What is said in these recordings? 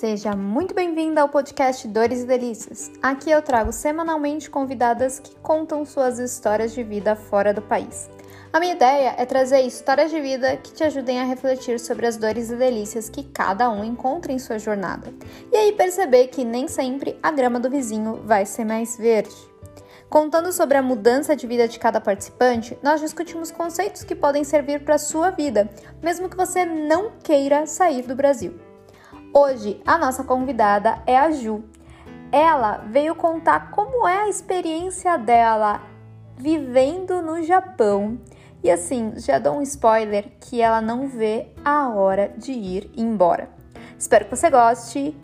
Seja muito bem-vinda ao podcast Dores e Delícias. Aqui eu trago semanalmente convidadas que contam suas histórias de vida fora do país. A minha ideia é trazer histórias de vida que te ajudem a refletir sobre as dores e delícias que cada um encontra em sua jornada. E aí perceber que nem sempre a grama do vizinho vai ser mais verde. Contando sobre a mudança de vida de cada participante, nós discutimos conceitos que podem servir para a sua vida, mesmo que você não queira sair do Brasil. Hoje, a nossa convidada é a Ju. Ela veio contar como é a experiência dela vivendo no Japão. E assim, já dou um spoiler que ela não vê a hora de ir embora. Espero que você goste.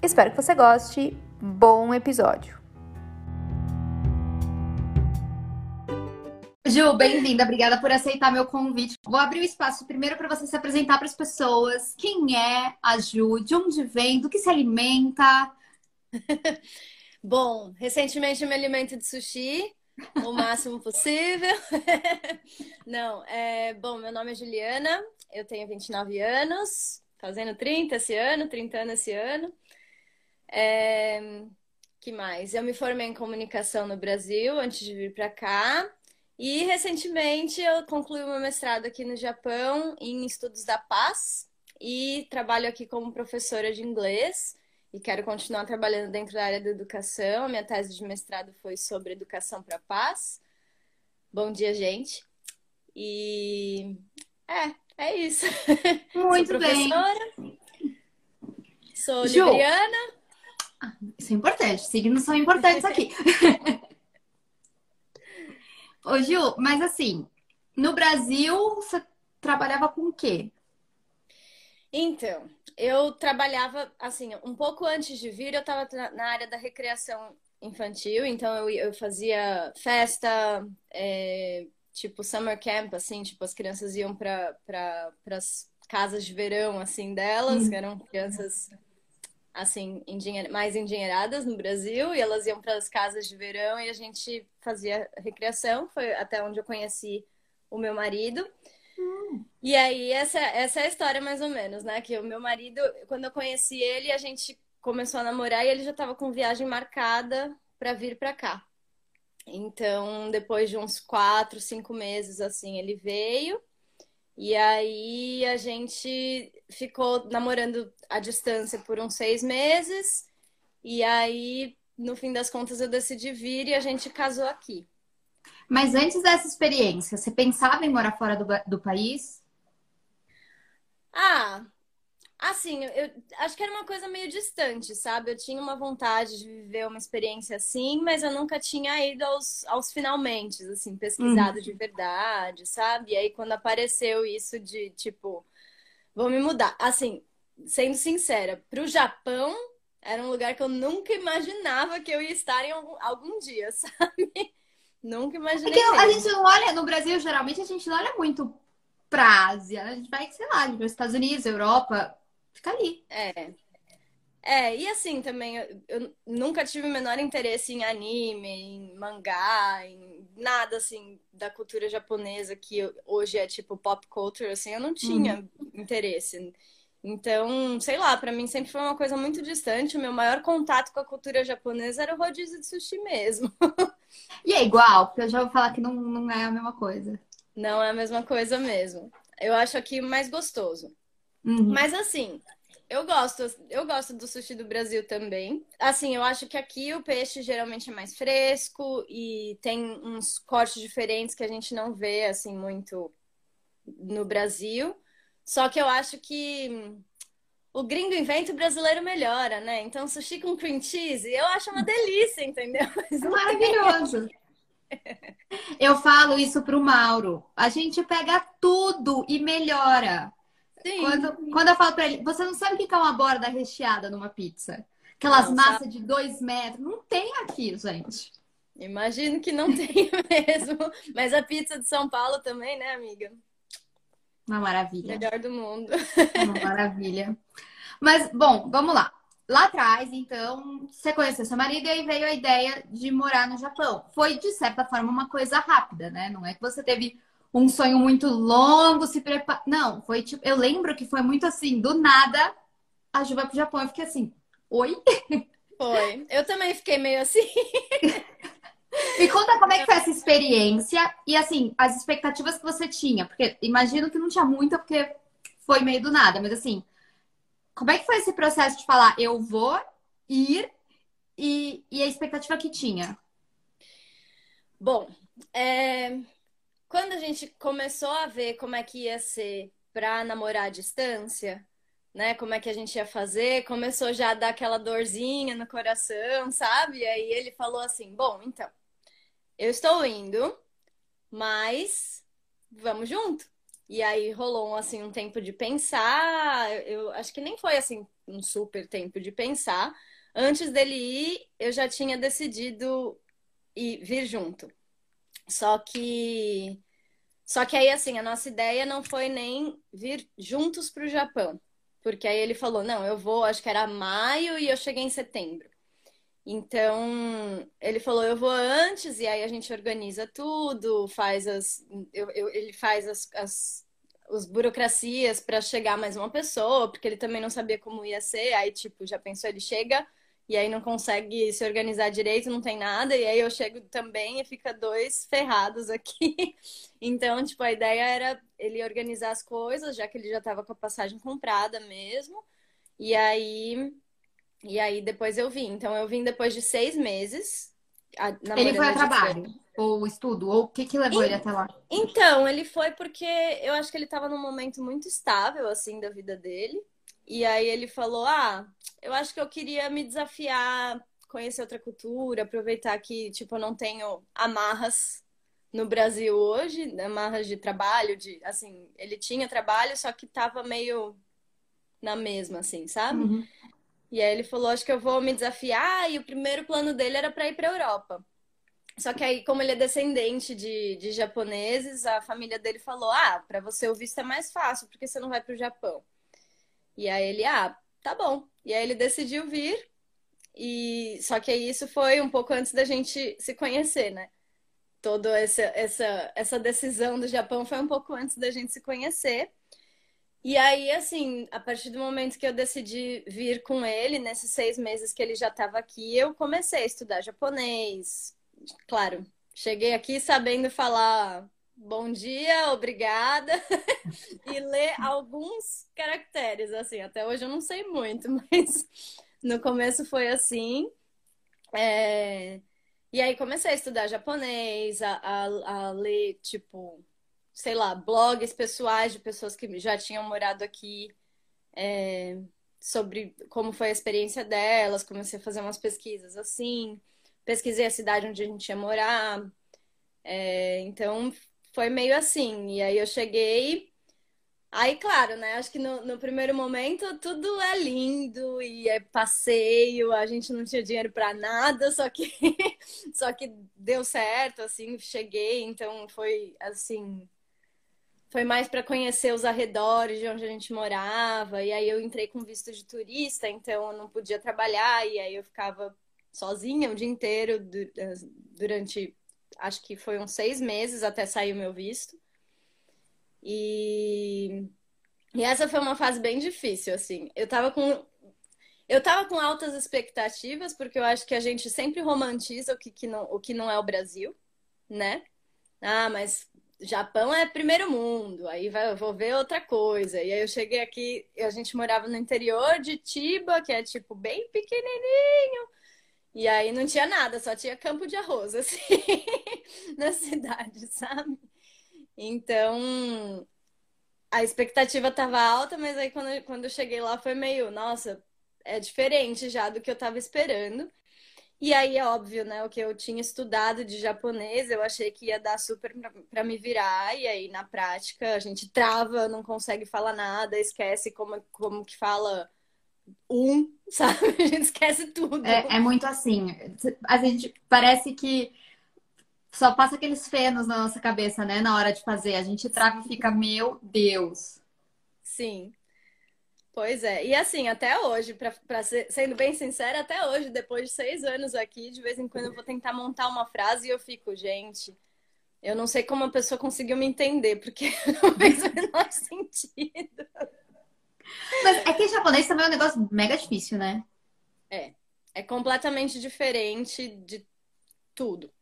Espero que você goste. Bom episódio. Ju, bem-vinda, obrigada por aceitar meu convite. Vou abrir o espaço primeiro para você se apresentar para as pessoas. Quem é a Ju? De onde vem? Do que se alimenta? Bom, recentemente eu me alimento de sushi o máximo possível. Não, é bom, meu nome é Juliana, eu tenho 29 anos, fazendo 30 esse ano, 30 anos esse ano. É, que mais? Eu me formei em comunicação no Brasil antes de vir para cá. E recentemente eu concluí meu mestrado aqui no Japão em estudos da paz e trabalho aqui como professora de inglês e quero continuar trabalhando dentro da área da educação. Minha tese de mestrado foi sobre educação para a paz. Bom dia, gente. E é, é isso. Muito Sou professora. Bem. Sou Ju. libriana. Ah, isso é importante. Signos são importantes aqui. Ô, Gil, mas assim, no Brasil você trabalhava com o quê? Então, eu trabalhava, assim, um pouco antes de vir, eu estava na área da recreação infantil, então eu, eu fazia festa, é, tipo summer camp, assim, tipo, as crianças iam para pra, as casas de verão, assim, delas, que eram crianças assim, mais endinheiradas no Brasil, e elas iam para as casas de verão e a gente fazia recreação. Foi até onde eu conheci o meu marido. Hum. E aí, essa, essa é a história, mais ou menos, né? Que o meu marido, quando eu conheci ele, a gente começou a namorar e ele já estava com viagem marcada para vir para cá. Então, depois de uns quatro, cinco meses, assim, ele veio. E aí a gente ficou namorando à distância por uns seis meses. E aí, no fim das contas, eu decidi vir e a gente casou aqui. Mas antes dessa experiência, você pensava em morar fora do, do país? Ah, Assim, eu acho que era uma coisa meio distante, sabe? Eu tinha uma vontade de viver uma experiência assim, mas eu nunca tinha ido aos, aos finalmente, assim, pesquisado uhum. de verdade, sabe? E aí, quando apareceu isso de, tipo, vou me mudar. Assim, sendo sincera, pro Japão era um lugar que eu nunca imaginava que eu ia estar em algum, algum dia, sabe? Nunca imaginei. É que a gente não olha, no Brasil, geralmente, a gente não olha muito pra Ásia. A gente vai, sei lá, para os Estados Unidos, Europa fica ali. É. É, e assim também, eu, eu, nunca tive o menor interesse em anime, em mangá, em nada assim da cultura japonesa que hoje é tipo pop culture, assim, eu não tinha uhum. interesse. Então, sei lá, para mim sempre foi uma coisa muito distante. O meu maior contato com a cultura japonesa era o rodízio de sushi mesmo. E é igual, porque eu já vou falar que não, não é a mesma coisa. Não é a mesma coisa mesmo. Eu acho aqui mais gostoso. Uhum. Mas assim, eu gosto, eu gosto do sushi do Brasil também. Assim, eu acho que aqui o peixe geralmente é mais fresco e tem uns cortes diferentes que a gente não vê assim muito no Brasil. Só que eu acho que o gringo inventa o brasileiro melhora, né? Então, sushi com cream cheese, eu acho uma delícia, entendeu? Maravilhoso. Eu falo isso pro Mauro. A gente pega tudo e melhora. Sim. Quando, quando eu falo pra ele, você não sabe o que é uma borda recheada numa pizza? Aquelas massas de dois metros. Não tem aqui, gente. Imagino que não tenha mesmo. Mas a pizza de São Paulo também, né, amiga? Uma maravilha. Melhor do mundo. Uma maravilha. Mas, bom, vamos lá. Lá atrás, então, você conheceu seu marido e aí veio a ideia de morar no Japão. Foi, de certa forma, uma coisa rápida, né? Não é que você teve um sonho muito longo, se prepara. Não, foi tipo. Eu lembro que foi muito assim, do nada, a Ju vai pro Japão. Eu fiquei assim, oi? Foi. Eu também fiquei meio assim. Me conta como é que foi essa experiência e, assim, as expectativas que você tinha. Porque imagino que não tinha muita, porque foi meio do nada. Mas, assim, como é que foi esse processo de falar, eu vou ir e, e a expectativa que tinha? Bom, é... quando a gente começou a ver como é que ia ser para namorar à distância, né? Como é que a gente ia fazer? Começou já a dar aquela dorzinha no coração, sabe? E aí ele falou assim: Bom, então, eu estou indo, mas vamos junto. E aí rolou assim um tempo de pensar. Eu acho que nem foi assim um super tempo de pensar. Antes dele ir, eu já tinha decidido ir vir junto. Só que só que aí assim, a nossa ideia não foi nem vir juntos para o Japão. Porque aí ele falou: não, eu vou, acho que era maio e eu cheguei em setembro. Então, ele falou: eu vou antes, e aí a gente organiza tudo, faz as. Eu, eu, ele faz as, as, as burocracias para chegar mais uma pessoa, porque ele também não sabia como ia ser. Aí, tipo, já pensou, ele chega e aí não consegue se organizar direito, não tem nada, e aí eu chego também e fica dois ferrados aqui. Então, tipo, a ideia era ele organizar as coisas, já que ele já estava com a passagem comprada mesmo. E aí, e aí depois eu vim. Então eu vim depois de seis meses. Ele foi a trabalho? Ou estudo? Ou o que que levou e... ele até lá? Então, ele foi porque eu acho que ele estava num momento muito estável, assim, da vida dele. E aí ele falou: Ah, eu acho que eu queria me desafiar, conhecer outra cultura, aproveitar que, tipo, eu não tenho amarras no Brasil hoje, amarras de trabalho, de assim, ele tinha trabalho, só que tava meio na mesma, assim, sabe? Uhum. E aí ele falou: Acho que eu vou me desafiar. E o primeiro plano dele era para ir para Europa. Só que aí, como ele é descendente de, de japoneses, a família dele falou: Ah, para você o visto é mais fácil, porque você não vai para o Japão. E aí ele, ah, tá bom. E aí ele decidiu vir. E só que isso foi um pouco antes da gente se conhecer, né? Toda essa, essa, essa decisão do Japão foi um pouco antes da gente se conhecer. E aí, assim, a partir do momento que eu decidi vir com ele, nesses seis meses que ele já estava aqui, eu comecei a estudar japonês. Claro, cheguei aqui sabendo falar bom dia, obrigada, e ler alguns caracteres, assim. Até hoje eu não sei muito, mas no começo foi assim. É... E aí comecei a estudar japonês, a, a, a, ler, tipo, sei lá, blogs pessoais de pessoas que já tinham morado aqui, é... sobre como foi a experiência delas. Comecei a fazer umas pesquisas assim. Pesquisei a cidade onde a gente ia morar. É... Então foi meio assim. E aí eu cheguei. Aí, claro, né? Acho que no, no primeiro momento tudo é lindo e é passeio, a gente não tinha dinheiro para nada, só que só que deu certo, assim, cheguei, então foi assim, foi mais para conhecer os arredores de onde a gente morava. E aí eu entrei com visto de turista, então eu não podia trabalhar. E aí eu ficava sozinha o dia inteiro durante acho que foi uns seis meses até sair o meu visto. E, e essa foi uma fase bem difícil, assim. Eu tava com. Eu tava com altas expectativas, porque eu acho que a gente sempre romantiza o que, que não, o que não é o Brasil, né? Ah, mas Japão é primeiro mundo, aí vai, eu vou ver outra coisa. E aí eu cheguei aqui, a gente morava no interior de Chiba, que é tipo bem pequenininho. E aí não tinha nada, só tinha campo de arroz, assim, na cidade, sabe? Então, a expectativa estava alta, mas aí quando, quando eu cheguei lá foi meio, nossa, é diferente já do que eu estava esperando. E aí é óbvio, né? O que eu tinha estudado de japonês, eu achei que ia dar super para me virar, e aí na prática a gente trava, não consegue falar nada, esquece como, como que fala um, sabe? A gente esquece tudo. É, é muito assim. A gente parece que só passa aqueles fenos na nossa cabeça, né? Na hora de fazer. A gente trava e fica, meu Deus. Sim. Pois é. E assim, até hoje, pra, pra ser, sendo bem sincera, até hoje, depois de seis anos aqui, de vez em quando eu vou tentar montar uma frase e eu fico, gente, Eu não sei como a pessoa conseguiu me entender, porque não fez o menor sentido. Mas é que japonês também é um negócio mega difícil, né? É. É completamente diferente de tudo.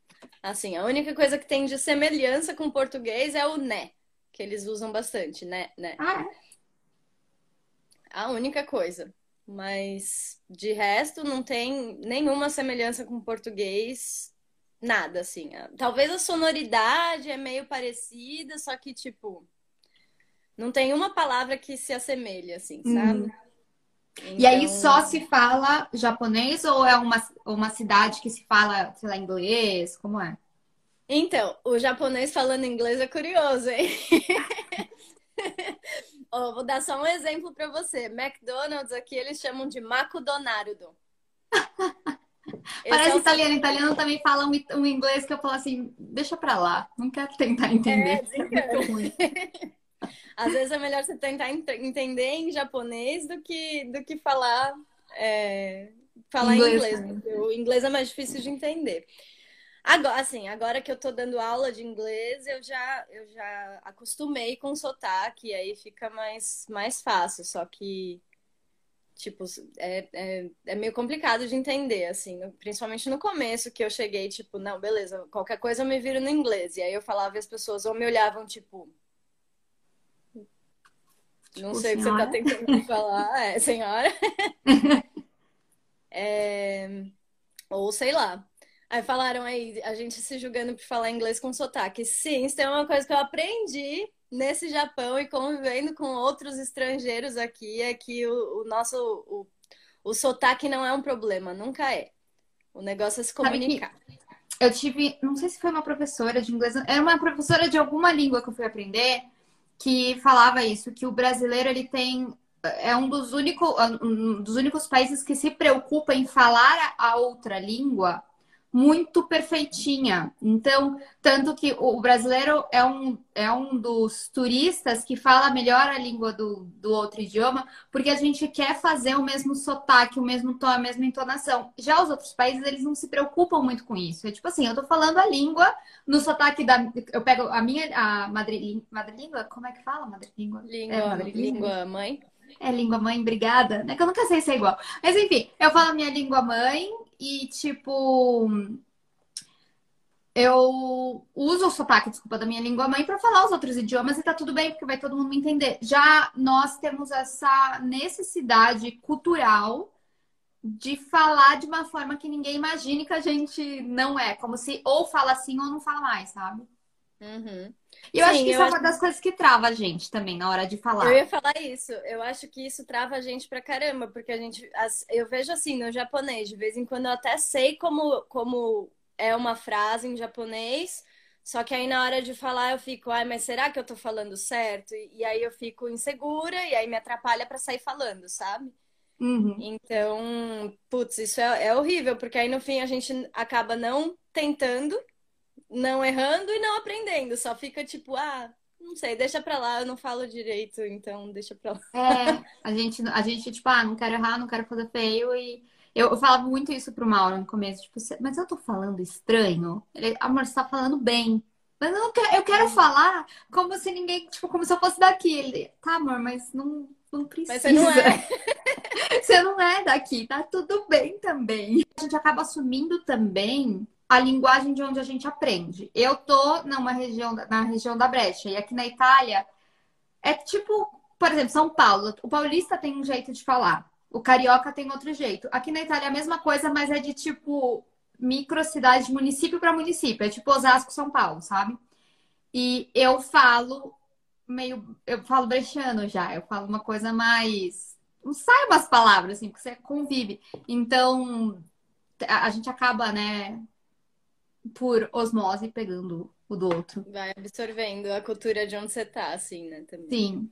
Assim, a única coisa que tem de semelhança com o português é o né, que eles usam bastante, né? né. Ah, é? A única coisa. Mas de resto não tem nenhuma semelhança com o português, nada assim. Talvez a sonoridade é meio parecida, só que tipo não tem uma palavra que se assemelhe assim, sabe? Uhum. Então... E aí só se fala japonês ou é uma, uma cidade que se fala, sei lá, inglês? Como é? Então, o japonês falando inglês é curioso, hein? oh, vou dar só um exemplo para você. McDonald's aqui eles chamam de Makudonarudo. Parece é o... italiano. Italiano também fala um, um, inglês que eu falo assim, deixa pra lá, não quero tentar entender. É, é muito ruim. Às vezes é melhor você tentar entender em japonês do que, do que falar, é, falar inglês. inglês. O inglês é mais difícil de entender. Agora, assim, agora que eu tô dando aula de inglês, eu já, eu já acostumei com o sotaque, aí fica mais, mais fácil. Só que, tipo, é, é, é meio complicado de entender, assim, principalmente no começo, que eu cheguei, tipo, não, beleza, qualquer coisa eu me viro no inglês. E aí eu falava e as pessoas ou me olhavam, tipo, não tipo, sei o que você está tentando falar. É, senhora. é... Ou sei lá. Aí falaram aí, a gente se julgando por falar inglês com sotaque. Sim, isso é uma coisa que eu aprendi nesse Japão e convivendo com outros estrangeiros aqui, é que o, o nosso o, o sotaque não é um problema, nunca é. O negócio é se comunicar. Eu tive, não sei se foi uma professora de inglês, era uma professora de alguma língua que eu fui aprender, que falava isso, que o brasileiro ele tem é um dos, único, um dos únicos países que se preocupa em falar a outra língua muito perfeitinha. Então, tanto que o brasileiro é um, é um dos turistas que fala melhor a língua do, do outro idioma, porque a gente quer fazer o mesmo sotaque, o mesmo tom, a mesma entonação. Já os outros países, eles não se preocupam muito com isso. É tipo assim, eu tô falando a língua no sotaque da. Eu pego a minha. A madrilíngua. Como é que fala madrilíngua? Língua, é, madrilíngua. mãe. É língua mãe, obrigada. É que eu nunca sei se é igual. Mas enfim, eu falo a minha língua mãe e, tipo, eu uso o sotaque, desculpa, da minha língua mãe para falar os outros idiomas e tá tudo bem, porque vai todo mundo me entender. Já nós temos essa necessidade cultural de falar de uma forma que ninguém imagine que a gente não é, como se ou fala assim ou não fala mais, sabe? Uhum. E eu Sim, acho que isso é uma das coisas que trava a gente também na hora de falar. Eu ia falar isso. Eu acho que isso trava a gente pra caramba, porque a gente. Eu vejo assim no japonês, de vez em quando eu até sei como, como é uma frase em japonês, só que aí na hora de falar eu fico, ai, mas será que eu tô falando certo? E, aí eu fico insegura e aí me atrapalha para sair falando, sabe? Uhum. Então, putz, isso é, é horrível, porque aí no fim a gente acaba não tentando não errando e não aprendendo. Só fica tipo, ah, não sei, deixa pra lá, eu não falo direito, então deixa pra lá. É, a gente, a gente tipo, ah, não quero errar, não quero fazer feio. E eu, eu falava muito isso pro Mauro no começo, tipo, mas eu tô falando estranho? Ele, amor, você tá falando bem. Mas eu, não quero, eu quero falar como se ninguém, tipo, como se eu fosse daqui. Ele, tá, amor, mas não, não precisa. Mas você não é. você não é daqui, tá tudo bem também. A gente acaba assumindo também a linguagem de onde a gente aprende. Eu tô numa região, na região da Brecha, e aqui na Itália é tipo, por exemplo, São Paulo. O paulista tem um jeito de falar, o carioca tem outro jeito. Aqui na Itália é a mesma coisa, mas é de tipo micro cidade, município para município. É tipo Osasco, São Paulo, sabe? E eu falo meio. Eu falo brechano já. Eu falo uma coisa mais. Não sai umas palavras, assim, porque você convive. Então, a gente acaba, né, por osmose pegando o do outro. Vai absorvendo a cultura de onde você tá, assim, né? Também. Sim.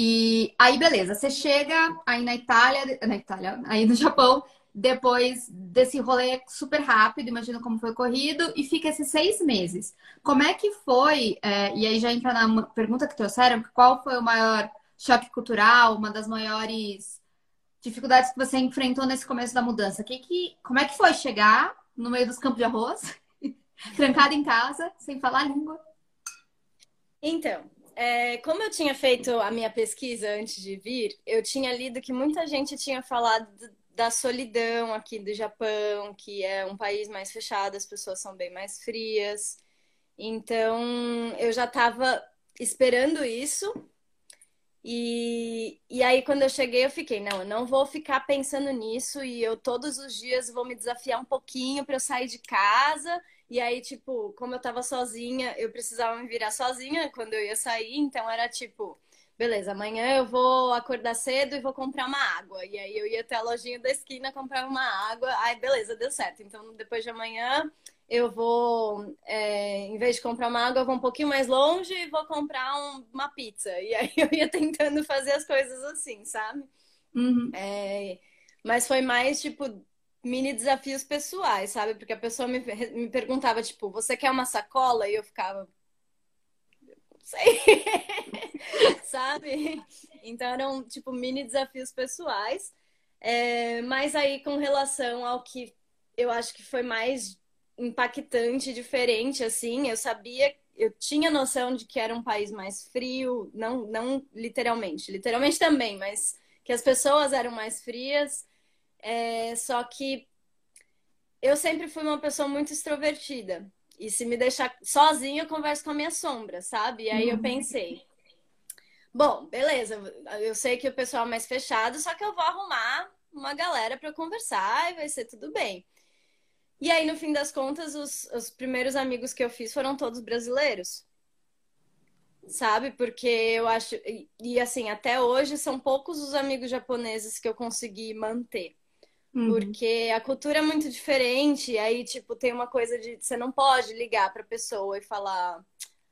E aí, beleza, você chega aí na Itália, na Itália, aí no Japão, depois desse rolê super rápido, imagina como foi corrido, e fica esses seis meses. Como é que foi? É, e aí já entra na pergunta que trouxeram, qual foi o maior choque cultural, uma das maiores dificuldades que você enfrentou nesse começo da mudança? Que, que, como é que foi chegar no meio dos campos de arroz Trancada em casa, sem falar língua. Então, é, como eu tinha feito a minha pesquisa antes de vir, eu tinha lido que muita gente tinha falado da solidão aqui do Japão, que é um país mais fechado, as pessoas são bem mais frias. Então, eu já estava esperando isso. E, e aí, quando eu cheguei, eu fiquei, não, eu não vou ficar pensando nisso e eu todos os dias vou me desafiar um pouquinho para eu sair de casa e aí, tipo, como eu tava sozinha, eu precisava me virar sozinha quando eu ia sair, então era tipo, beleza, amanhã eu vou acordar cedo e vou comprar uma água. E aí eu ia até a lojinha da esquina comprar uma água. Aí, beleza, deu certo. Então, depois de amanhã, eu vou, é, em vez de comprar uma água, eu vou um pouquinho mais longe e vou comprar um, uma pizza. E aí eu ia tentando fazer as coisas assim, sabe? Uhum. É, mas foi mais, tipo, mini desafios pessoais, sabe? Porque a pessoa me, me perguntava, tipo, você quer uma sacola? E eu ficava. Não sei. sabe? Então eram, tipo, mini desafios pessoais. É, mas aí, com relação ao que eu acho que foi mais impactante, diferente, assim, eu sabia, eu tinha noção de que era um país mais frio, não, não literalmente, literalmente também, mas que as pessoas eram mais frias é, só que eu sempre fui uma pessoa muito extrovertida. E se me deixar sozinha, eu converso com a minha sombra, sabe? E aí eu uhum. pensei, bom, beleza, eu sei que o pessoal é mais fechado, só que eu vou arrumar uma galera para conversar e vai ser tudo bem. E aí, no fim das contas, os, os primeiros amigos que eu fiz foram todos brasileiros. Sabe? Porque eu acho. E, e assim, até hoje são poucos os amigos japoneses que eu consegui manter. Uhum. Porque a cultura é muito diferente, aí, tipo, tem uma coisa de você não pode ligar pra pessoa e falar: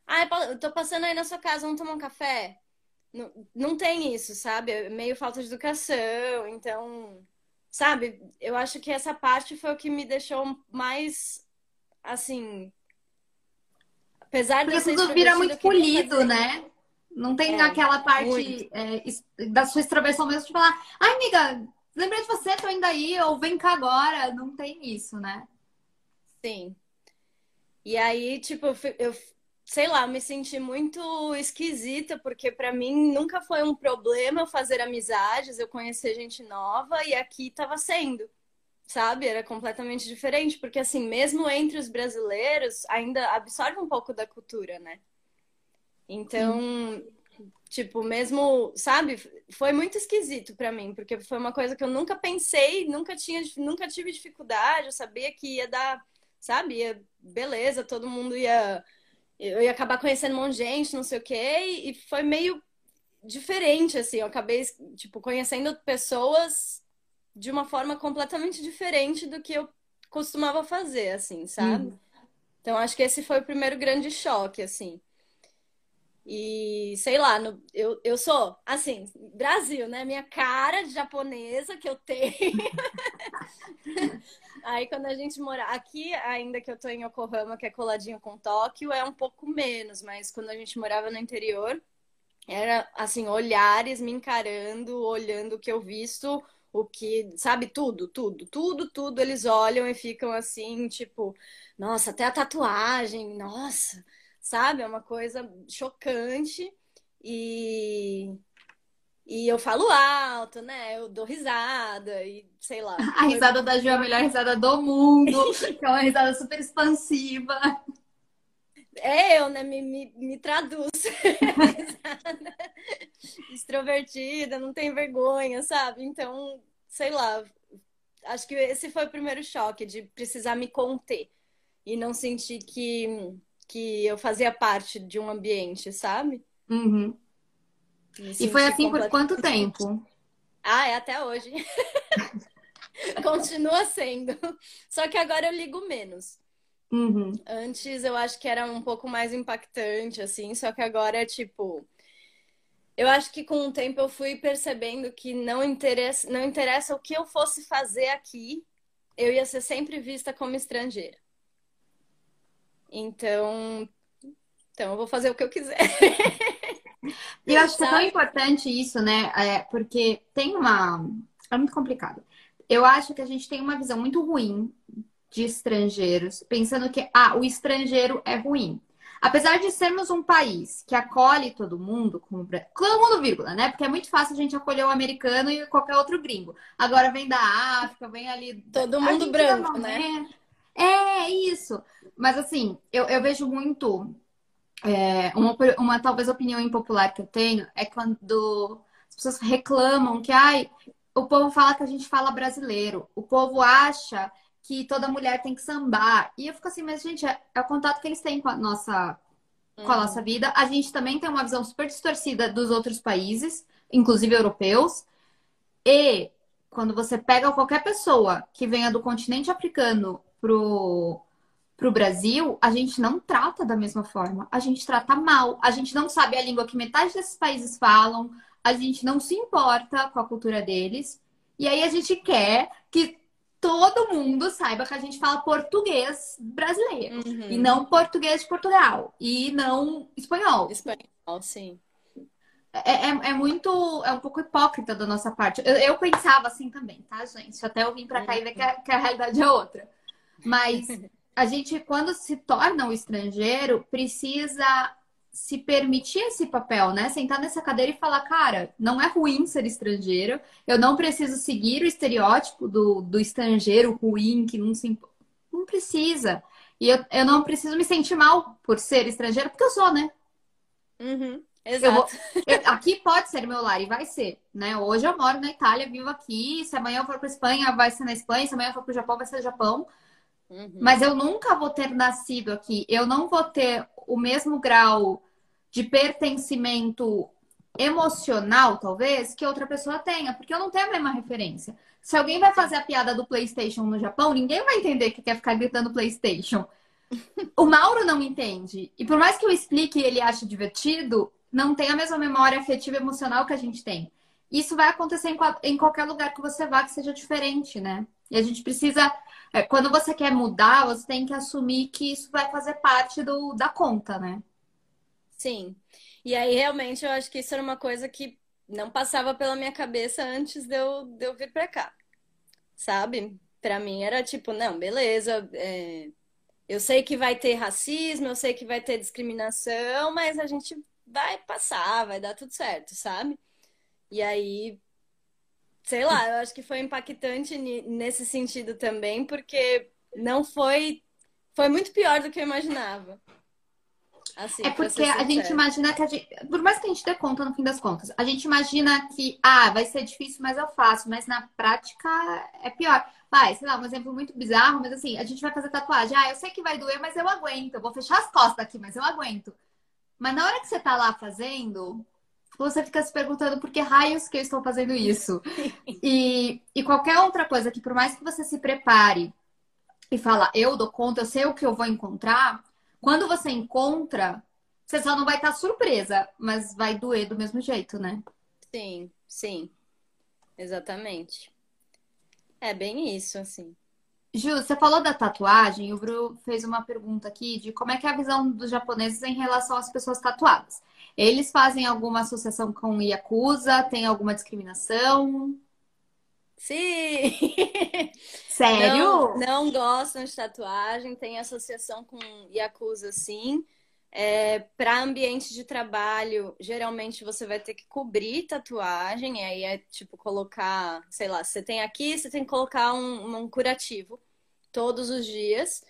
Ah, eu tô passando aí na sua casa, vamos tomar um café? Não, não tem isso, sabe? É meio falta de educação, então, sabe? Eu acho que essa parte foi o que me deixou mais, assim. Apesar Porque de tudo vira muito polido, né? Não tem é, aquela parte é, da sua extroversão mesmo de falar, ai, amiga, lembrei de você, tô indo aí, ou vem cá agora. Não tem isso, né? Sim. E aí, tipo, eu, sei lá, me senti muito esquisita, porque para mim nunca foi um problema fazer amizades, eu conhecer gente nova, e aqui tava sendo, sabe? Era completamente diferente, porque assim, mesmo entre os brasileiros, ainda absorve um pouco da cultura, né? Então, Sim. Tipo, mesmo, sabe? Foi muito esquisito para mim, porque foi uma coisa que eu nunca pensei, nunca tinha, nunca tive dificuldade, eu sabia que ia dar, sabe? Ia, beleza, todo mundo ia eu ia acabar conhecendo um monte de gente, não sei o quê, e foi meio diferente assim, eu acabei tipo conhecendo pessoas de uma forma completamente diferente do que eu costumava fazer, assim, sabe? Uhum. Então acho que esse foi o primeiro grande choque, assim. E sei lá, no, eu, eu sou, assim, Brasil, né? Minha cara de japonesa que eu tenho. Aí quando a gente mora aqui, ainda que eu tô em Yokohama, que é coladinho com Tóquio, é um pouco menos, mas quando a gente morava no interior, era assim, olhares me encarando, olhando o que eu visto, o que, sabe, tudo, tudo, tudo, tudo, eles olham e ficam assim, tipo, nossa, até a tatuagem, nossa sabe? É uma coisa chocante e e eu falo alto, né? Eu dou risada e sei lá. A risada da Ju é a melhor risada do mundo, que é uma risada super expansiva. É eu, né? Me, me, me traduz. Extrovertida, não tem vergonha, sabe? Então, sei lá. Acho que esse foi o primeiro choque de precisar me conter e não sentir que que eu fazia parte de um ambiente, sabe? Uhum. E foi assim por quanto tempo? Ah, é até hoje. Continua sendo. Só que agora eu ligo menos. Uhum. Antes eu acho que era um pouco mais impactante, assim, só que agora é tipo. Eu acho que com o tempo eu fui percebendo que não interessa, não interessa o que eu fosse fazer aqui, eu ia ser sempre vista como estrangeira. Então, então eu vou fazer o que eu quiser. E eu acho que é tão importante isso, né? É, porque tem uma. É muito complicado. Eu acho que a gente tem uma visão muito ruim de estrangeiros, pensando que ah, o estrangeiro é ruim. Apesar de sermos um país que acolhe todo mundo, como todo mundo, vírgula, né? Porque é muito fácil a gente acolher o americano e qualquer outro gringo. Agora vem da África, vem ali. Todo mundo branco, né? É, isso. Mas assim, eu, eu vejo muito. É, uma, uma talvez opinião impopular que eu tenho é quando as pessoas reclamam que ai, o povo fala que a gente fala brasileiro, o povo acha que toda mulher tem que sambar. E eu fico assim, mas, gente, é, é o contato que eles têm com a nossa, com a nossa uhum. vida. A gente também tem uma visão super distorcida dos outros países, inclusive europeus. E quando você pega qualquer pessoa que venha do continente africano pro, pro Brasil, a gente não trata da mesma forma. A gente trata mal. A gente não sabe a língua que metade desses países falam. A gente não se importa com a cultura deles. E aí a gente quer que todo mundo saiba que a gente fala português brasileiro uhum. e não português de Portugal e não espanhol. Espanhol, sim. É, é, é muito, é um pouco hipócrita da nossa parte. Eu, eu pensava assim também, tá, gente? Até eu vim pra cá e ver que a, que a realidade é outra. Mas a gente, quando se torna um estrangeiro, precisa se permitir esse papel, né? Sentar nessa cadeira e falar, cara, não é ruim ser estrangeiro, eu não preciso seguir o estereótipo do, do estrangeiro ruim, que não se. Não precisa. E eu, eu não preciso me sentir mal por ser estrangeiro, porque eu sou, né? Uhum, exato. Eu eu, aqui pode ser meu lar e vai ser, né? Hoje eu moro na Itália, vivo aqui. Se amanhã eu for para Espanha, vai ser na Espanha. Se amanhã eu for para o Japão, vai ser no Japão. Uhum. Mas eu nunca vou ter nascido aqui. Eu não vou ter o mesmo grau de pertencimento emocional, talvez, que outra pessoa tenha, porque eu não tenho a mesma referência. Se alguém vai fazer a piada do PlayStation no Japão, ninguém vai entender que quer ficar gritando PlayStation. O Mauro não entende. E por mais que eu explique e ele ache divertido, não tem a mesma memória afetiva e emocional que a gente tem. Isso vai acontecer em qualquer lugar que você vá que seja diferente, né? E a gente precisa. É, quando você quer mudar, você tem que assumir que isso vai fazer parte do, da conta, né? Sim. E aí, realmente, eu acho que isso era uma coisa que não passava pela minha cabeça antes de eu, de eu vir pra cá. Sabe? Pra mim era tipo, não, beleza. É... Eu sei que vai ter racismo, eu sei que vai ter discriminação, mas a gente vai passar, vai dar tudo certo, sabe? E aí, sei lá, eu acho que foi impactante nesse sentido também, porque não foi. Foi muito pior do que eu imaginava. Assim, é porque a gente imagina que a gente. Por mais que a gente dê conta no fim das contas, a gente imagina que, ah, vai ser difícil, mas eu faço. Mas na prática é pior. Vai, sei lá, um exemplo muito bizarro, mas assim, a gente vai fazer tatuagem. Ah, eu sei que vai doer, mas eu aguento. Eu vou fechar as costas aqui, mas eu aguento. Mas na hora que você tá lá fazendo, você fica se perguntando por que raios que eu estou fazendo isso. e, e qualquer outra coisa que, por mais que você se prepare e fala, eu dou conta, eu sei o que eu vou encontrar quando você encontra, você só não vai estar surpresa, mas vai doer do mesmo jeito, né? Sim, sim. Exatamente. É bem isso, assim. Ju, você falou da tatuagem, o Bru fez uma pergunta aqui de como é que é a visão dos japoneses em relação às pessoas tatuadas. Eles fazem alguma associação com Yakuza? Tem alguma discriminação? Sim! Sério? Não, não gostam de tatuagem, tem associação com Yakuza, sim. É, para ambiente de trabalho, geralmente você vai ter que cobrir tatuagem, e aí é tipo colocar, sei lá, você tem aqui, você tem que colocar um, um curativo todos os dias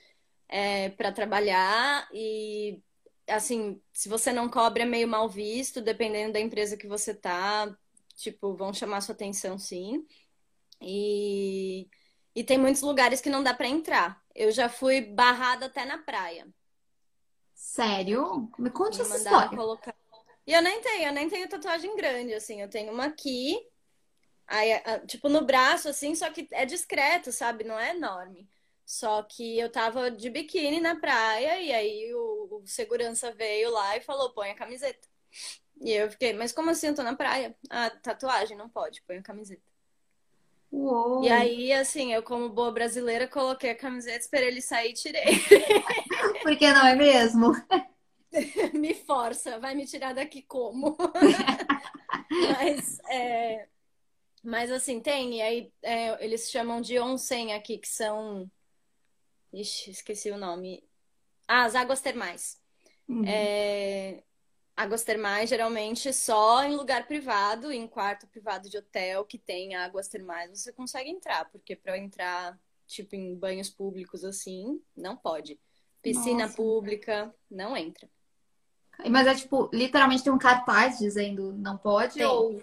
é, para trabalhar e assim, se você não cobre é meio mal visto, dependendo da empresa que você tá, tipo, vão chamar sua atenção sim. E, e tem muitos lugares que não dá para entrar. Eu já fui barrada até na praia. Sério? Me conte Me essa história. Colocar... E eu nem tenho, eu nem tenho tatuagem grande, assim. Eu tenho uma aqui, aí, tipo, no braço, assim, só que é discreto, sabe? Não é enorme. Só que eu tava de biquíni na praia e aí o, o segurança veio lá e falou: põe a camiseta. E eu fiquei, mas como assim eu tô na praia? Ah, tatuagem, não pode, põe a camiseta. Uou. E aí, assim, eu, como boa brasileira, coloquei a camiseta, esperei ele sair e tirei. Por que não é mesmo? me força, vai me tirar daqui como? mas, é... mas, assim, tem, e aí é, eles chamam de onsen aqui, que são Ixi, esqueci o nome. Ah, as águas termais. Uhum. É... Águas termais, geralmente, só em lugar privado, em quarto privado de hotel que tem águas termais, você consegue entrar, porque para entrar, tipo, em banhos públicos assim, não pode. Piscina Nossa. pública, não entra. Mas é tipo, literalmente tem um cartaz dizendo não pode tem. ou.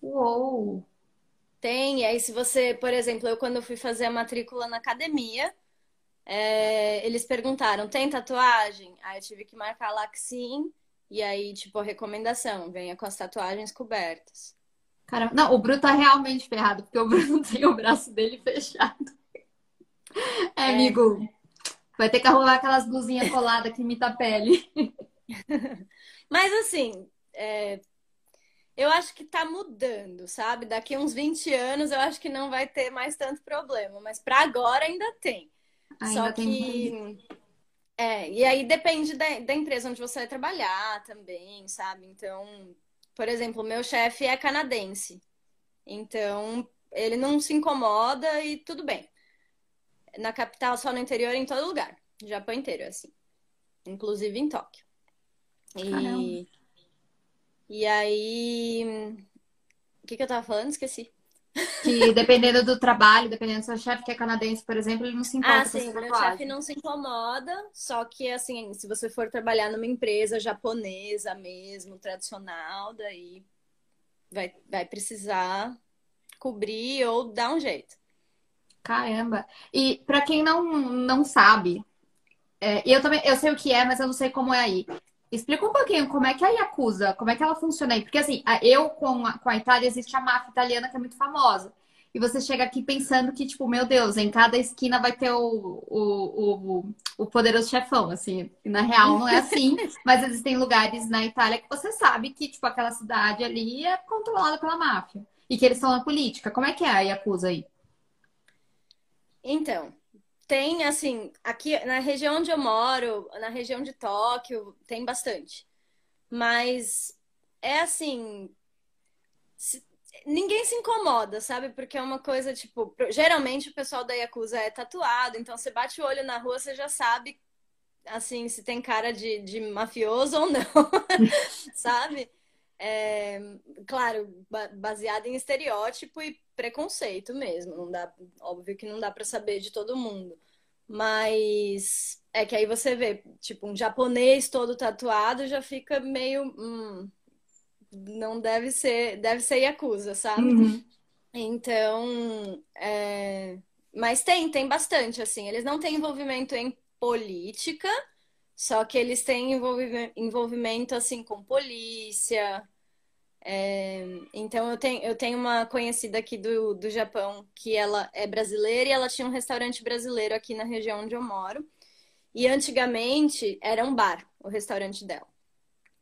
Uou! Tem, e aí se você, por exemplo, eu quando fui fazer a matrícula na academia, é, eles perguntaram, tem tatuagem? Aí eu tive que marcar lá que sim, e aí, tipo, recomendação, venha com as tatuagens cobertas. Caramba, não, o Bruno tá realmente ferrado, porque o Bruno tem o braço dele fechado. É, é. amigo, vai ter que arrumar aquelas blusinhas coladas que imita a pele. Mas assim, é, eu acho que tá mudando, sabe? Daqui uns 20 anos eu acho que não vai ter mais tanto problema, mas para agora ainda tem. Ainda Só que é, e aí depende da, da empresa onde você vai trabalhar também, sabe? Então, por exemplo, meu chefe é canadense. Então, ele não se incomoda e tudo bem. Na capital, só no interior, em todo lugar. Japão inteiro, assim. Inclusive em Tóquio. E, e aí. O que, que eu tava falando? Esqueci. Que dependendo do trabalho, dependendo do seu chefe que é canadense, por exemplo, ele não se importa ah, sim, meu chefe não se incomoda, só que assim, se você for trabalhar numa empresa japonesa mesmo, tradicional, daí vai, vai precisar cobrir ou dar um jeito. Caramba. E para quem não, não sabe, é, eu também eu sei o que é, mas eu não sei como é aí. Explica um pouquinho como é que a Yakuza, como é que ela funciona aí. Porque assim, eu com a, com a Itália existe a máfia italiana que é muito famosa. E você chega aqui pensando que, tipo, meu Deus, em cada esquina vai ter o, o, o, o poderoso chefão, assim. E na real não é assim, mas existem lugares na Itália que você sabe que, tipo, aquela cidade ali é controlada pela máfia. E que eles estão na política. Como é que é a Yakuza aí? Então, tem, assim, aqui na região onde eu moro, na região de Tóquio, tem bastante. Mas é assim. Ninguém se incomoda, sabe? Porque é uma coisa, tipo, geralmente o pessoal da Yakuza é tatuado, então você bate o olho na rua, você já sabe, assim, se tem cara de, de mafioso ou não, sabe? É, claro, baseado em estereótipo e preconceito mesmo. Não dá, óbvio que não dá para saber de todo mundo. Mas é que aí você vê, tipo, um japonês todo tatuado já fica meio. Hum, não deve ser. Deve ser Yakuza, sabe? Uhum. Então. É... Mas tem, tem bastante, assim. Eles não têm envolvimento em política, só que eles têm envolvimento, assim, com polícia, é, então eu tenho, eu tenho uma conhecida aqui do, do Japão que ela é brasileira e ela tinha um restaurante brasileiro aqui na região onde eu moro. E antigamente era um bar, o restaurante dela.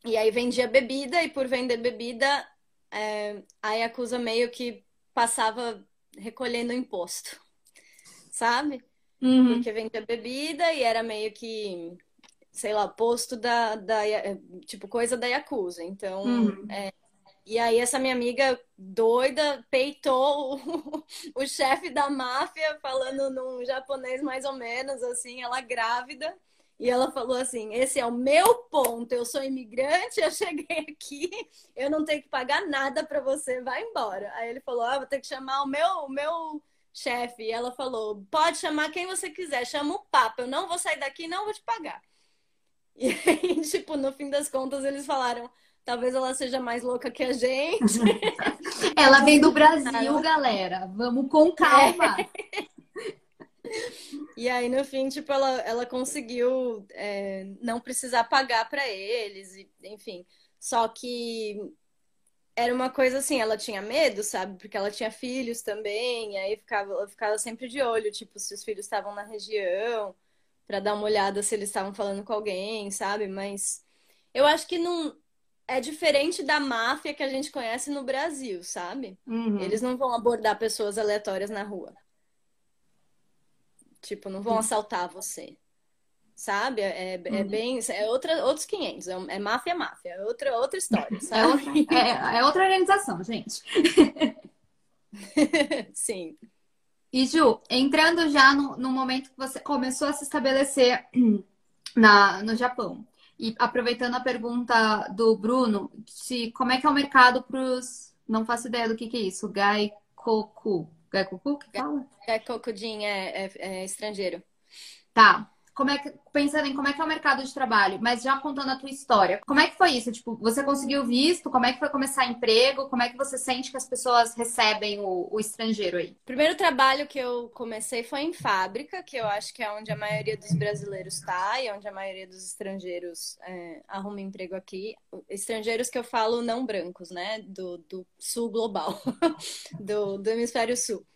E aí vendia bebida e por vender bebida, é, a Yakuza meio que passava recolhendo imposto, sabe? Uhum. Porque vendia bebida e era meio que, sei lá, posto da, da tipo, coisa da Yakuza. Então, uhum. é, e aí essa minha amiga doida peitou o, o chefe da máfia falando num japonês mais ou menos assim, ela grávida. E ela falou assim: esse é o meu ponto. Eu sou imigrante, eu cheguei aqui, eu não tenho que pagar nada para você, vai embora. Aí ele falou: ah, vou ter que chamar o meu, o meu chefe. E ela falou: pode chamar quem você quiser, chama o Papa. Eu não vou sair daqui, não vou te pagar. E aí, tipo, no fim das contas, eles falaram: Talvez ela seja mais louca que a gente. ela vem do Brasil, galera. Vamos com calma. É. E aí, no fim, tipo, ela, ela conseguiu é, não precisar pagar para eles, enfim. Só que era uma coisa assim, ela tinha medo, sabe? Porque ela tinha filhos também, e aí ficava, ela ficava sempre de olho, tipo, se os filhos estavam na região, para dar uma olhada se eles estavam falando com alguém, sabe? Mas eu acho que não é diferente da máfia que a gente conhece no Brasil, sabe? Uhum. Eles não vão abordar pessoas aleatórias na rua. Tipo, não vão uhum. assaltar você. Sabe? É, é uhum. bem. É outra, outros 500. É, é máfia, máfia. É outra, outra história, é sabe? É outra, é, é outra organização, gente. Sim. E Ju, entrando já no, no momento que você começou a se estabelecer na, no Japão, e aproveitando a pergunta do Bruno, se, como é que é o mercado para os. Não faço ideia do que, que é isso. Gaikoku. Gaikoku que fala? Gaikokujin é, é, é estrangeiro. Tá como é que, pensando em como é que é o mercado de trabalho, mas já contando a tua história, como é que foi isso? Tipo, você conseguiu visto? Como é que foi começar emprego? Como é que você sente que as pessoas recebem o, o estrangeiro aí? Primeiro trabalho que eu comecei foi em fábrica, que eu acho que é onde a maioria dos brasileiros está e onde a maioria dos estrangeiros é, arruma emprego aqui. Estrangeiros que eu falo não brancos, né? Do, do sul global, do, do hemisfério sul.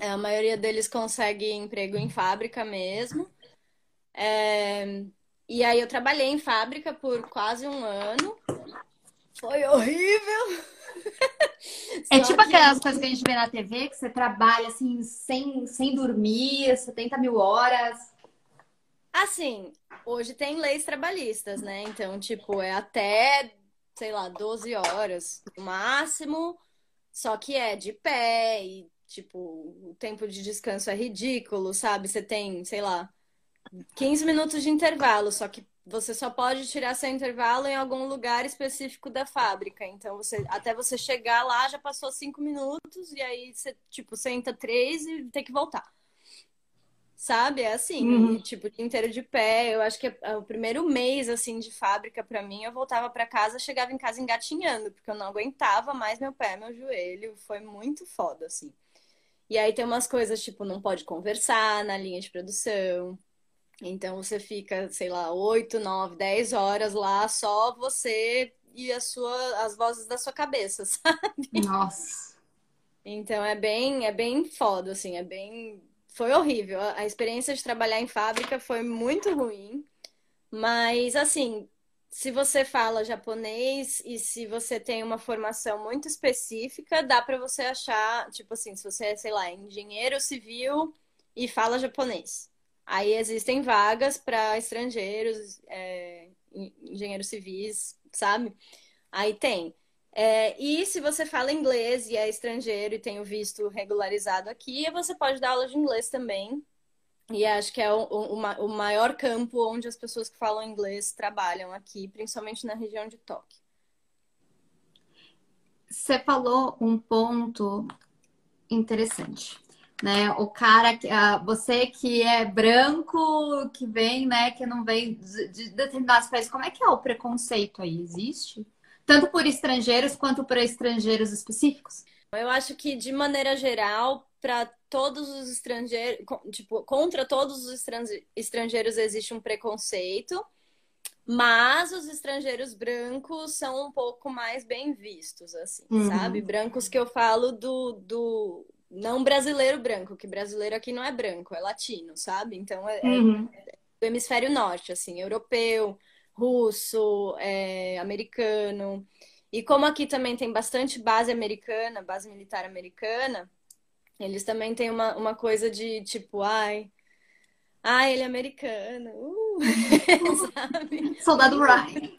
É, a maioria deles consegue emprego em fábrica mesmo. É... E aí eu trabalhei em fábrica por quase um ano. Foi horrível! É tipo que... aquelas coisas que a gente vê na TV, que você trabalha assim, sem, sem dormir, 70 mil horas. Assim, hoje tem leis trabalhistas, né? Então, tipo, é até, sei lá, 12 horas no máximo, só que é de pé e, tipo, o tempo de descanso é ridículo, sabe? Você tem, sei lá, 15 minutos de intervalo, só que você só pode tirar seu intervalo em algum lugar específico da fábrica. Então, você, até você chegar lá, já passou cinco minutos, e aí você, tipo, senta três e tem que voltar. Sabe? É assim, uhum. tipo, o dia inteiro de pé. Eu acho que é o primeiro mês, assim, de fábrica para mim, eu voltava para casa, chegava em casa engatinhando, porque eu não aguentava mais meu pé, meu joelho. Foi muito foda, assim. E aí tem umas coisas, tipo, não pode conversar na linha de produção então você fica, sei lá, 8, 9, 10 horas lá, só você e a sua, as vozes da sua cabeça, sabe? Nossa. Então é bem, é bem foda, assim, é bem. Foi horrível. A experiência de trabalhar em fábrica foi muito ruim. Mas assim, se você fala japonês e se você tem uma formação muito específica, dá para você achar, tipo assim, se você é, sei lá, engenheiro civil e fala japonês. Aí existem vagas para estrangeiros, é, engenheiros civis, sabe? Aí tem. É, e se você fala inglês e é estrangeiro e tem o visto regularizado aqui, você pode dar aula de inglês também. E acho que é o, o, o maior campo onde as pessoas que falam inglês trabalham aqui, principalmente na região de Tóquio. Você falou um ponto interessante né? O cara, você que é branco, que vem, né, que não vem de determinados países, como é que é o preconceito aí? Existe? Tanto por estrangeiros quanto por estrangeiros específicos? Eu acho que, de maneira geral, para todos os estrangeiros, tipo, contra todos os estrangeiros existe um preconceito, mas os estrangeiros brancos são um pouco mais bem vistos, assim, uhum. sabe? Brancos que eu falo do, do não brasileiro branco, que brasileiro aqui não é branco, é latino, sabe? Então é, é uhum. é do hemisfério norte, assim, europeu, russo, é, americano. E como aqui também tem bastante base americana, base militar americana, eles também têm uma, uma coisa de tipo, ai, ai, ele é americano, uh, sabe? Soldado Ryan.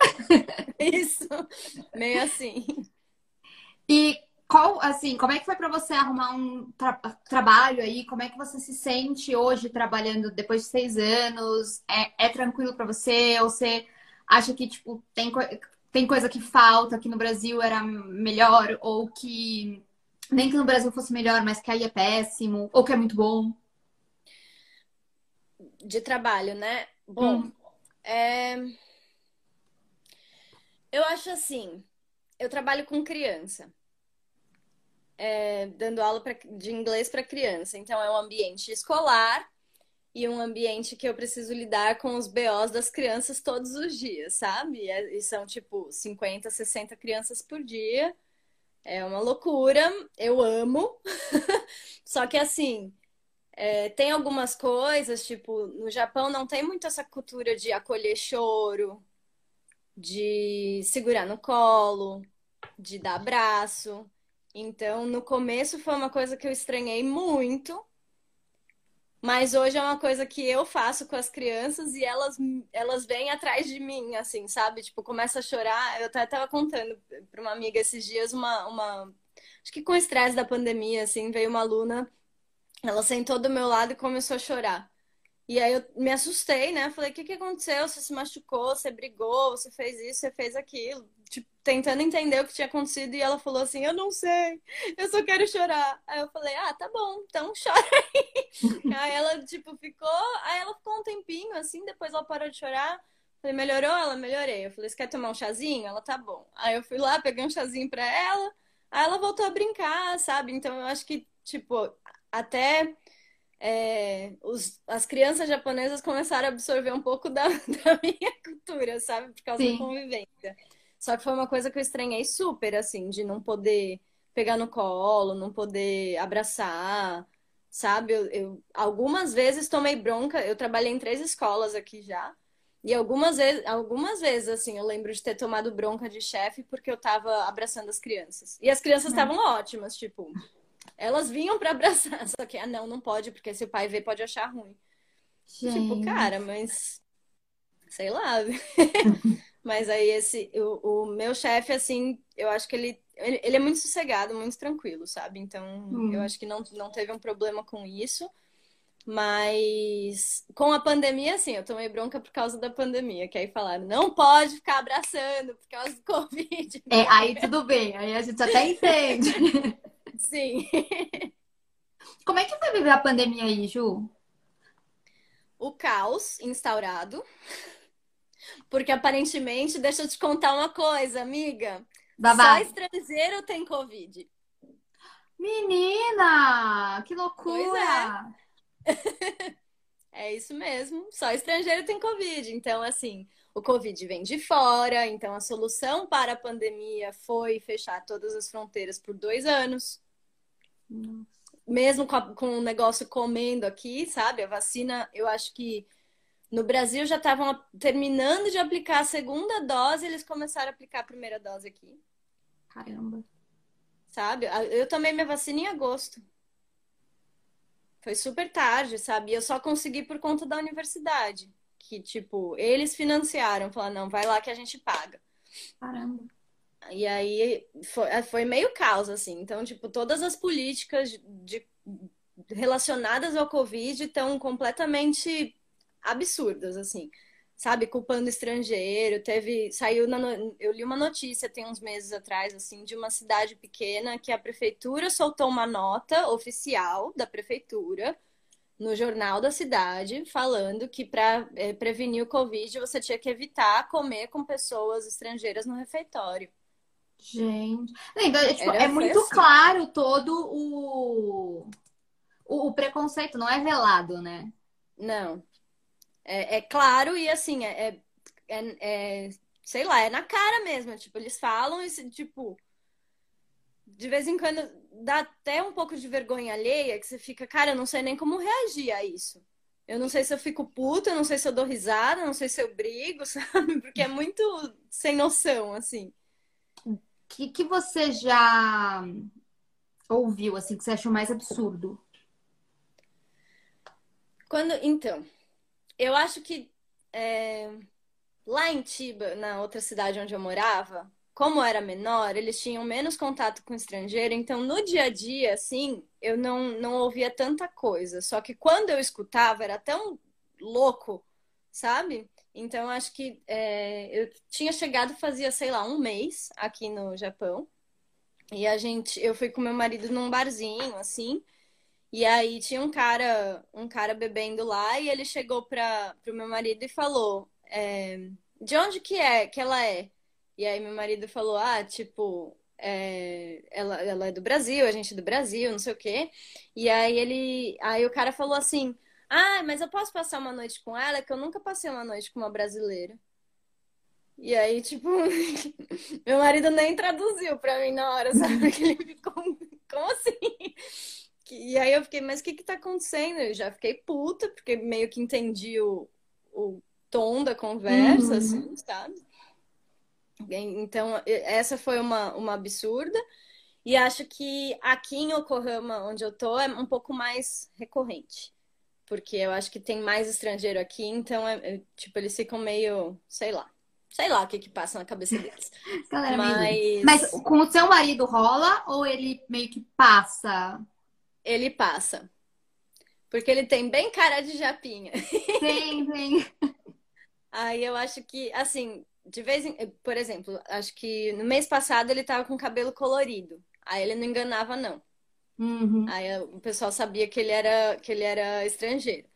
Isso, meio assim. E qual, assim, como é que foi para você arrumar um tra trabalho aí? Como é que você se sente hoje trabalhando depois de seis anos? É, é tranquilo para você? Ou você acha que, tipo, tem, co tem coisa que falta, que no Brasil era melhor? Ou que nem que no Brasil fosse melhor, mas que aí é péssimo? Ou que é muito bom? De trabalho, né? Bom, hum. é... eu acho assim, eu trabalho com criança é, dando aula pra, de inglês para criança. Então, é um ambiente escolar e um ambiente que eu preciso lidar com os BOs das crianças todos os dias, sabe? E são tipo 50, 60 crianças por dia. É uma loucura, eu amo. Só que assim, é, tem algumas coisas, tipo, no Japão não tem muito essa cultura de acolher choro, de segurar no colo, de dar abraço. Então, no começo foi uma coisa que eu estranhei muito, mas hoje é uma coisa que eu faço com as crianças e elas, elas vêm atrás de mim, assim, sabe? Tipo, começa a chorar. Eu até tava contando para uma amiga esses dias uma, uma... Acho que com o estresse da pandemia, assim, veio uma aluna ela sentou do meu lado e começou a chorar. E aí eu me assustei, né? Falei, o que, que aconteceu? Você se machucou, você brigou, você fez isso, você fez aquilo. Tipo, tentando entender o que tinha acontecido. E ela falou assim, eu não sei, eu só quero chorar. Aí eu falei, ah, tá bom, então chora aí. aí ela, tipo, ficou... Aí ela ficou um tempinho, assim, depois ela parou de chorar. Falei, melhorou? Ela, melhorei. Eu falei, você quer tomar um chazinho? Ela, tá bom. Aí eu fui lá, peguei um chazinho pra ela. Aí ela voltou a brincar, sabe? Então eu acho que, tipo, até é, os, as crianças japonesas começaram a absorver um pouco da, da minha cultura, sabe? Por causa Sim. da convivência. Só que foi uma coisa que eu estranhei super, assim, de não poder pegar no colo, não poder abraçar, sabe? Eu, eu, algumas vezes tomei bronca, eu trabalhei em três escolas aqui já, e algumas vezes, algumas vezes, assim, eu lembro de ter tomado bronca de chefe porque eu tava abraçando as crianças. E as crianças hum. estavam ótimas, tipo, elas vinham para abraçar, só que, ah, não, não pode, porque se o pai ver, pode achar ruim. Tipo, Gente. Tipo, cara, mas. Sei lá. mas aí, esse. O, o meu chefe, assim, eu acho que ele. Ele é muito sossegado, muito tranquilo, sabe? Então, hum. eu acho que não, não teve um problema com isso. Mas com a pandemia, assim, eu tomei bronca por causa da pandemia, que aí falaram, não pode ficar abraçando por causa do Covid. É, aí tudo bem, aí a gente até entende. Sim. Como é que foi viver a pandemia aí, Ju? O caos instaurado. Porque aparentemente, deixa eu te contar uma coisa, amiga. Babá. Só estrangeiro tem Covid. Menina, que loucura! É. é isso mesmo. Só estrangeiro tem Covid. Então, assim, o Covid vem de fora. Então, a solução para a pandemia foi fechar todas as fronteiras por dois anos. Nossa. Mesmo com, a, com o negócio comendo aqui, sabe? A vacina, eu acho que no Brasil já estavam terminando de aplicar a segunda dose, eles começaram a aplicar a primeira dose aqui. Caramba. Sabe? Eu tomei minha vacina em agosto. Foi super tarde, sabe? E eu só consegui por conta da universidade. Que, tipo, eles financiaram. Falaram, não, vai lá que a gente paga. Caramba. E aí foi, é, foi meio caos, assim. Então, tipo, todas as políticas de, relacionadas ao Covid estão completamente absurdas, assim. Sabe, culpando estrangeiro. Teve. Saiu na, Eu li uma notícia tem uns meses atrás, assim, de uma cidade pequena que a prefeitura soltou uma nota oficial da prefeitura no jornal da cidade falando que para é, prevenir o Covid você tinha que evitar comer com pessoas estrangeiras no refeitório. Gente. Então, é, tipo, é muito assim. claro todo o... o, o preconceito, não é velado, né? Não. É, é claro e assim, é, é, é, sei lá, é na cara mesmo. Tipo, eles falam e, tipo, de vez em quando dá até um pouco de vergonha alheia, que você fica, cara, eu não sei nem como reagir a isso. Eu não sei se eu fico puta, eu não sei se eu dou risada, não sei se eu brigo, sabe? Porque é muito sem noção, assim que, que você já ouviu, assim, que você achou mais absurdo? Quando, então, eu acho que é, lá em Tiba, na outra cidade onde eu morava, como era menor, eles tinham menos contato com estrangeiro, então no dia a dia, assim, eu não, não ouvia tanta coisa. Só que quando eu escutava, era tão louco, sabe? Então, acho que é, eu tinha chegado fazia, sei lá, um mês aqui no Japão. E a gente, eu fui com meu marido num barzinho, assim. E aí tinha um cara, um cara bebendo lá e ele chegou para o meu marido e falou: é, de onde que é que ela é? E aí meu marido falou: ah, tipo, é, ela, ela é do Brasil, a gente é do Brasil, não sei o quê. E aí ele, aí o cara falou assim: ah, mas eu posso passar uma noite com ela? Que eu nunca passei uma noite com uma brasileira. E aí, tipo, meu marido nem traduziu pra mim na hora, sabe? Porque ele ficou, como assim? E aí eu fiquei, mas o que que tá acontecendo? Eu já fiquei puta, porque meio que entendi o, o tom da conversa, uhum. assim, sabe? Então, essa foi uma, uma absurda. E acho que aqui em Yokohama, onde eu tô, é um pouco mais recorrente porque eu acho que tem mais estrangeiro aqui, então é, é tipo, eles ficam meio, sei lá. Sei lá o que que passa na cabeça deles. Galera, Mas... Mas com o seu marido rola ou ele meio que passa? Ele passa. Porque ele tem bem cara de japinha. Tem, tem. Aí eu acho que, assim, de vez em... Por exemplo, acho que no mês passado ele tava com cabelo colorido. Aí ele não enganava, não. Uhum. Aí o pessoal sabia que ele era, que ele era estrangeiro.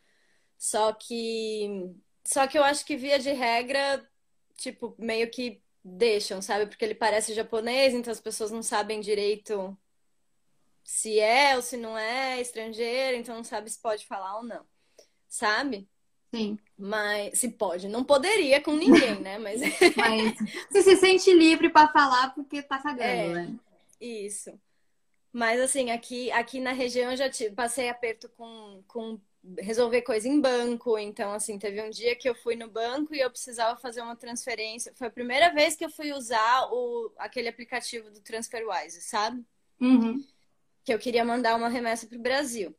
Só que... Só que eu acho que, via de regra, tipo, meio que deixam, sabe? Porque ele parece japonês, então as pessoas não sabem direito se é ou se não é estrangeiro, então não sabe se pode falar ou não, sabe? Sim. Mas se pode, não poderia com ninguém, né? Mas Mas você se sente livre pra falar porque tá cagando, É. né? isso. Mas assim, aqui, aqui na região eu já tive- passei aperto com, com resolver coisa em banco. Então, assim, teve um dia que eu fui no banco e eu precisava fazer uma transferência. Foi a primeira vez que eu fui usar o, aquele aplicativo do TransferWise, sabe? Uhum. que eu queria mandar uma remessa para o Brasil.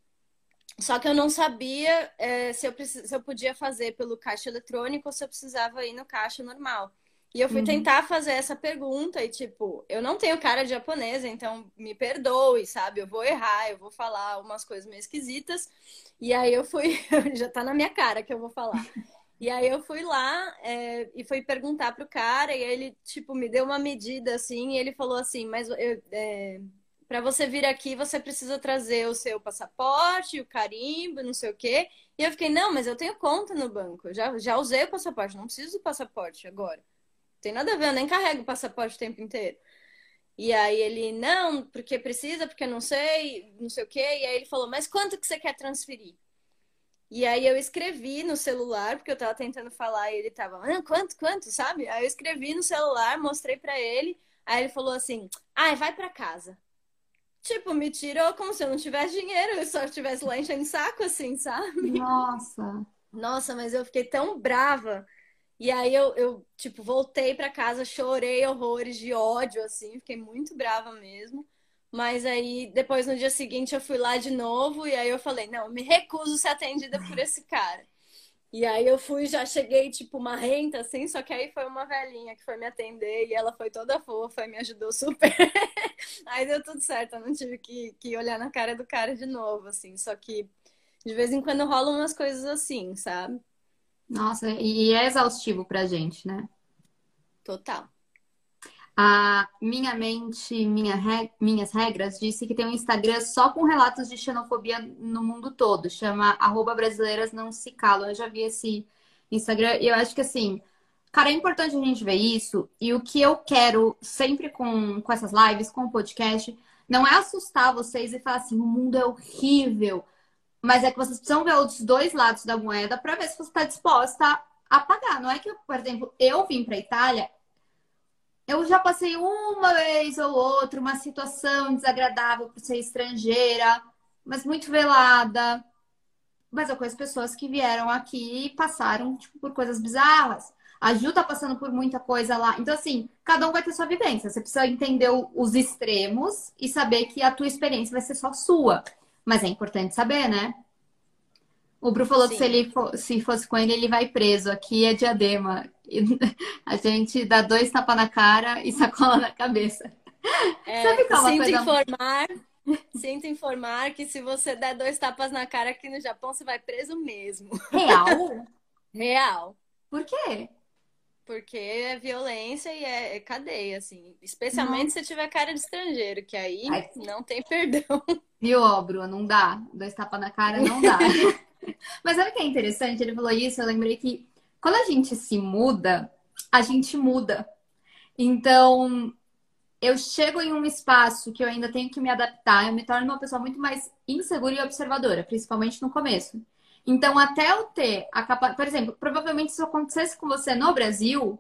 Só que eu não sabia é, se, eu precis... se eu podia fazer pelo caixa eletrônico ou se eu precisava ir no caixa normal. E eu fui Uhum. tentar fazer essa pergunta e, tipo, eu não tenho cara de japonesa, então me perdoe, sabe? Eu vou errar, eu vou falar umas coisas meio esquisitas. E aí eu fui, já tá na minha cara que eu vou falar. E aí eu fui lá é, e fui perguntar pro cara, e aí ele, tipo, me deu uma medida assim, e ele falou assim, mas eu, é, para você vir aqui, você precisa trazer o seu passaporte, o carimbo, não sei o quê. E eu fiquei, não, mas eu tenho conta no banco. Eu já, já usei o passaporte, não preciso do passaporte agora. Não tem nada a ver, eu nem carrego o passaporte o tempo inteiro. E aí ele, não, porque precisa, porque não sei, não sei o quê. E aí ele falou, mas quanto que você quer transferir? E aí eu escrevi no celular, porque eu tava tentando falar e ele tava, ah, quanto, quanto, sabe? Aí eu escrevi no celular, mostrei pra ele. Aí ele falou assim, ai, vai pra casa. Tipo, me tirou como se eu não tivesse dinheiro, eu só estivesse lá enchendo saco, assim, sabe? Nossa. Nossa, mas eu fiquei tão brava. E aí eu, eu tipo, voltei pra casa, chorei horrores de ódio, assim, fiquei muito brava mesmo. Mas aí, depois no dia seguinte, eu fui lá de novo e aí eu falei, não, me recuso ser atendida por esse cara. E aí eu fui, já cheguei, tipo, uma renta, assim, só que aí foi uma velhinha que foi me atender e ela foi toda fofa e me ajudou super. Aí deu tudo certo, eu não tive que, que olhar na cara do cara de novo, assim. Só que de vez em quando rolam umas coisas assim, sabe? Nossa, e é exaustivo pra gente, né? Total. A Minha Mente, minha re- Minhas Regras disse que tem um Instagram só com relatos de xenofobia no mundo todo. Chama arroba brasileiras não se calam. Eu já vi esse Instagram e eu acho que assim, cara, é importante a gente ver isso. E o que eu quero sempre com, com essas lives, com o podcast, não é assustar vocês e falar assim, o mundo é horrível. Mas é que vocês precisam ver os dois lados da moeda para ver se você está disposta a pagar. Não é que, por exemplo, eu vim para Itália eu já passei uma vez ou outra uma situação desagradável por ser estrangeira, mas muito velada. Mas eu conheço pessoas que vieram aqui e passaram tipo, por coisas bizarras. A Ju tá passando por muita coisa lá. Então, assim, cada um vai ter sua vivência. Você precisa entender os extremos e saber que a tua experiência vai ser só sua. Mas é importante saber, né? O Bru falou que Sim. se ele fo- se fosse com ele, ele vai preso. Aqui é diadema. A gente dá dois tapas na cara e sacola na cabeça. É, Sabe qual é sinto coisa- informar, sinto informar que se você der dois tapas na cara aqui no Japão, você vai preso mesmo. Real? Real. Por quê? Porque é violência e é, é cadeia, assim. Especialmente se tiver cara de estrangeiro, que aí Ai. não tem perdão. Viu, ó, Bru? Não dá. Dois tapas na cara não dá. Mas sabe o que é interessante? Ele falou isso, eu lembrei que quando a gente se muda, a gente muda. Então, eu chego em um espaço que eu ainda tenho que me adaptar, eu me torno uma pessoa muito mais insegura e observadora, principalmente no começo. Então, até eu ter a capacidade. Por exemplo, provavelmente se acontecesse com você no Brasil,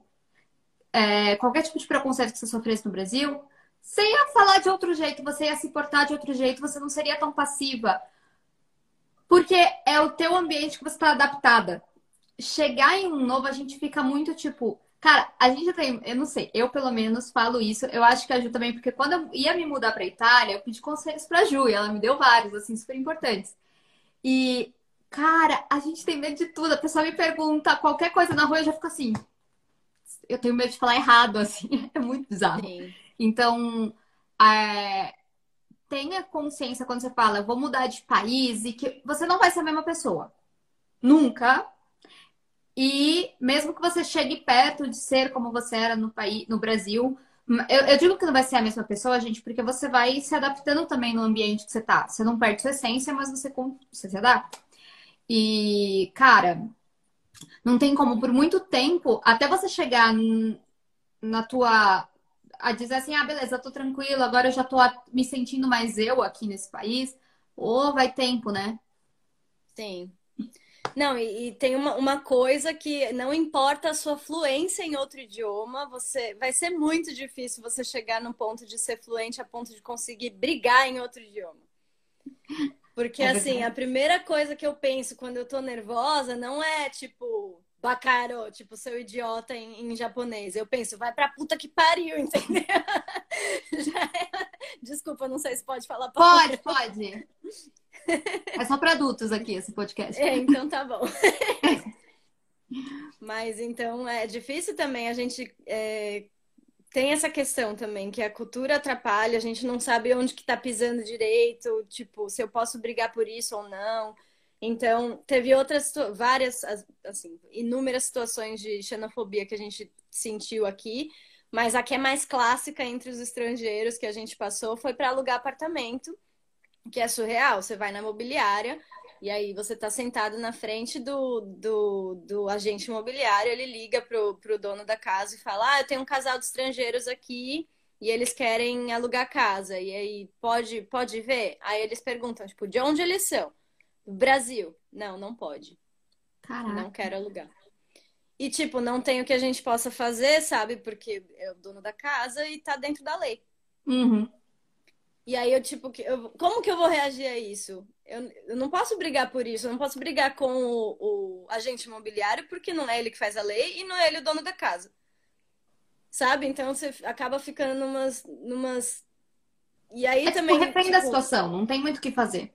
é, qualquer tipo de preconceito que você sofresse no Brasil, você ia falar de outro jeito, você ia se portar de outro jeito, você não seria tão passiva. Porque é o teu ambiente que você está adaptada. Chegar em um novo, a gente fica muito tipo. Cara, a gente tem. Eu não sei, eu pelo menos falo isso. Eu acho que a Ju também, porque quando eu ia me mudar pra Itália, eu pedi conselhos pra Ju e ela me deu vários, assim, super importantes. E, cara, a gente tem medo de tudo. A pessoa me pergunta qualquer coisa na rua, eu já fico assim. Eu tenho medo de falar errado, assim. É muito bizarro. Sim. Então, é, tenha consciência quando você fala, eu vou mudar de país e que você não vai ser a mesma pessoa. Nunca. E mesmo que você chegue perto de ser como você era no país, no Brasil, eu, eu, digo que não vai ser a mesma pessoa, gente, porque você vai se adaptando também no ambiente que você tá. Você não perde sua essência, mas você, você se adapta. E, cara, não tem como por muito tempo, até você chegar na tua. a dizer assim, ah, beleza, tô tranquila, agora eu já tô me sentindo mais eu aqui nesse país. Ou vai tempo, né? Sim. Não, e, e, tem uma, uma coisa que não importa a sua fluência em outro idioma, você vai ser muito difícil você chegar no ponto de ser fluente a ponto de conseguir brigar em outro idioma. Porque, é assim, a primeira coisa que eu penso quando eu tô nervosa não é tipo, bacaro, tipo, seu idiota em, em japonês. Eu penso, vai pra puta que pariu, entendeu? é... Desculpa, não sei se pode falar. Pode, pode. É só para adultos aqui esse podcast. É, então tá bom. Mas então é difícil também a gente é, tem essa questão também que a cultura atrapalha, a gente não sabe onde que tá pisando direito, tipo, se eu posso brigar por isso ou não. Então, teve outras várias assim, inúmeras situações de xenofobia que a gente sentiu aqui, mas a que é mais clássica entre os estrangeiros que a gente passou foi para alugar apartamento que é surreal. Você vai na imobiliária e aí você tá sentado na frente do, do, do agente imobiliário, ele liga pro, pro dono da casa e fala: Ah, eu tenho um casal de estrangeiros aqui e eles querem alugar casa. E aí, pode, pode ver? Aí eles perguntam, tipo, de onde eles são? Do Brasil. Não, não pode. Caraca. Não quero alugar. E, tipo, não tem o que a gente possa fazer, sabe? Porque é o dono da casa e tá dentro da lei. Uhum. E aí eu, tipo, eu, como que eu vou reagir a isso? Eu, eu não posso brigar por isso, eu não posso brigar com o, o, agente imobiliário, porque não é ele que faz a lei e não é ele o dono da casa. Sabe? Então você acaba ficando numas. numas... E aí é também. Tipo, refém da situação, não tem muito o que fazer.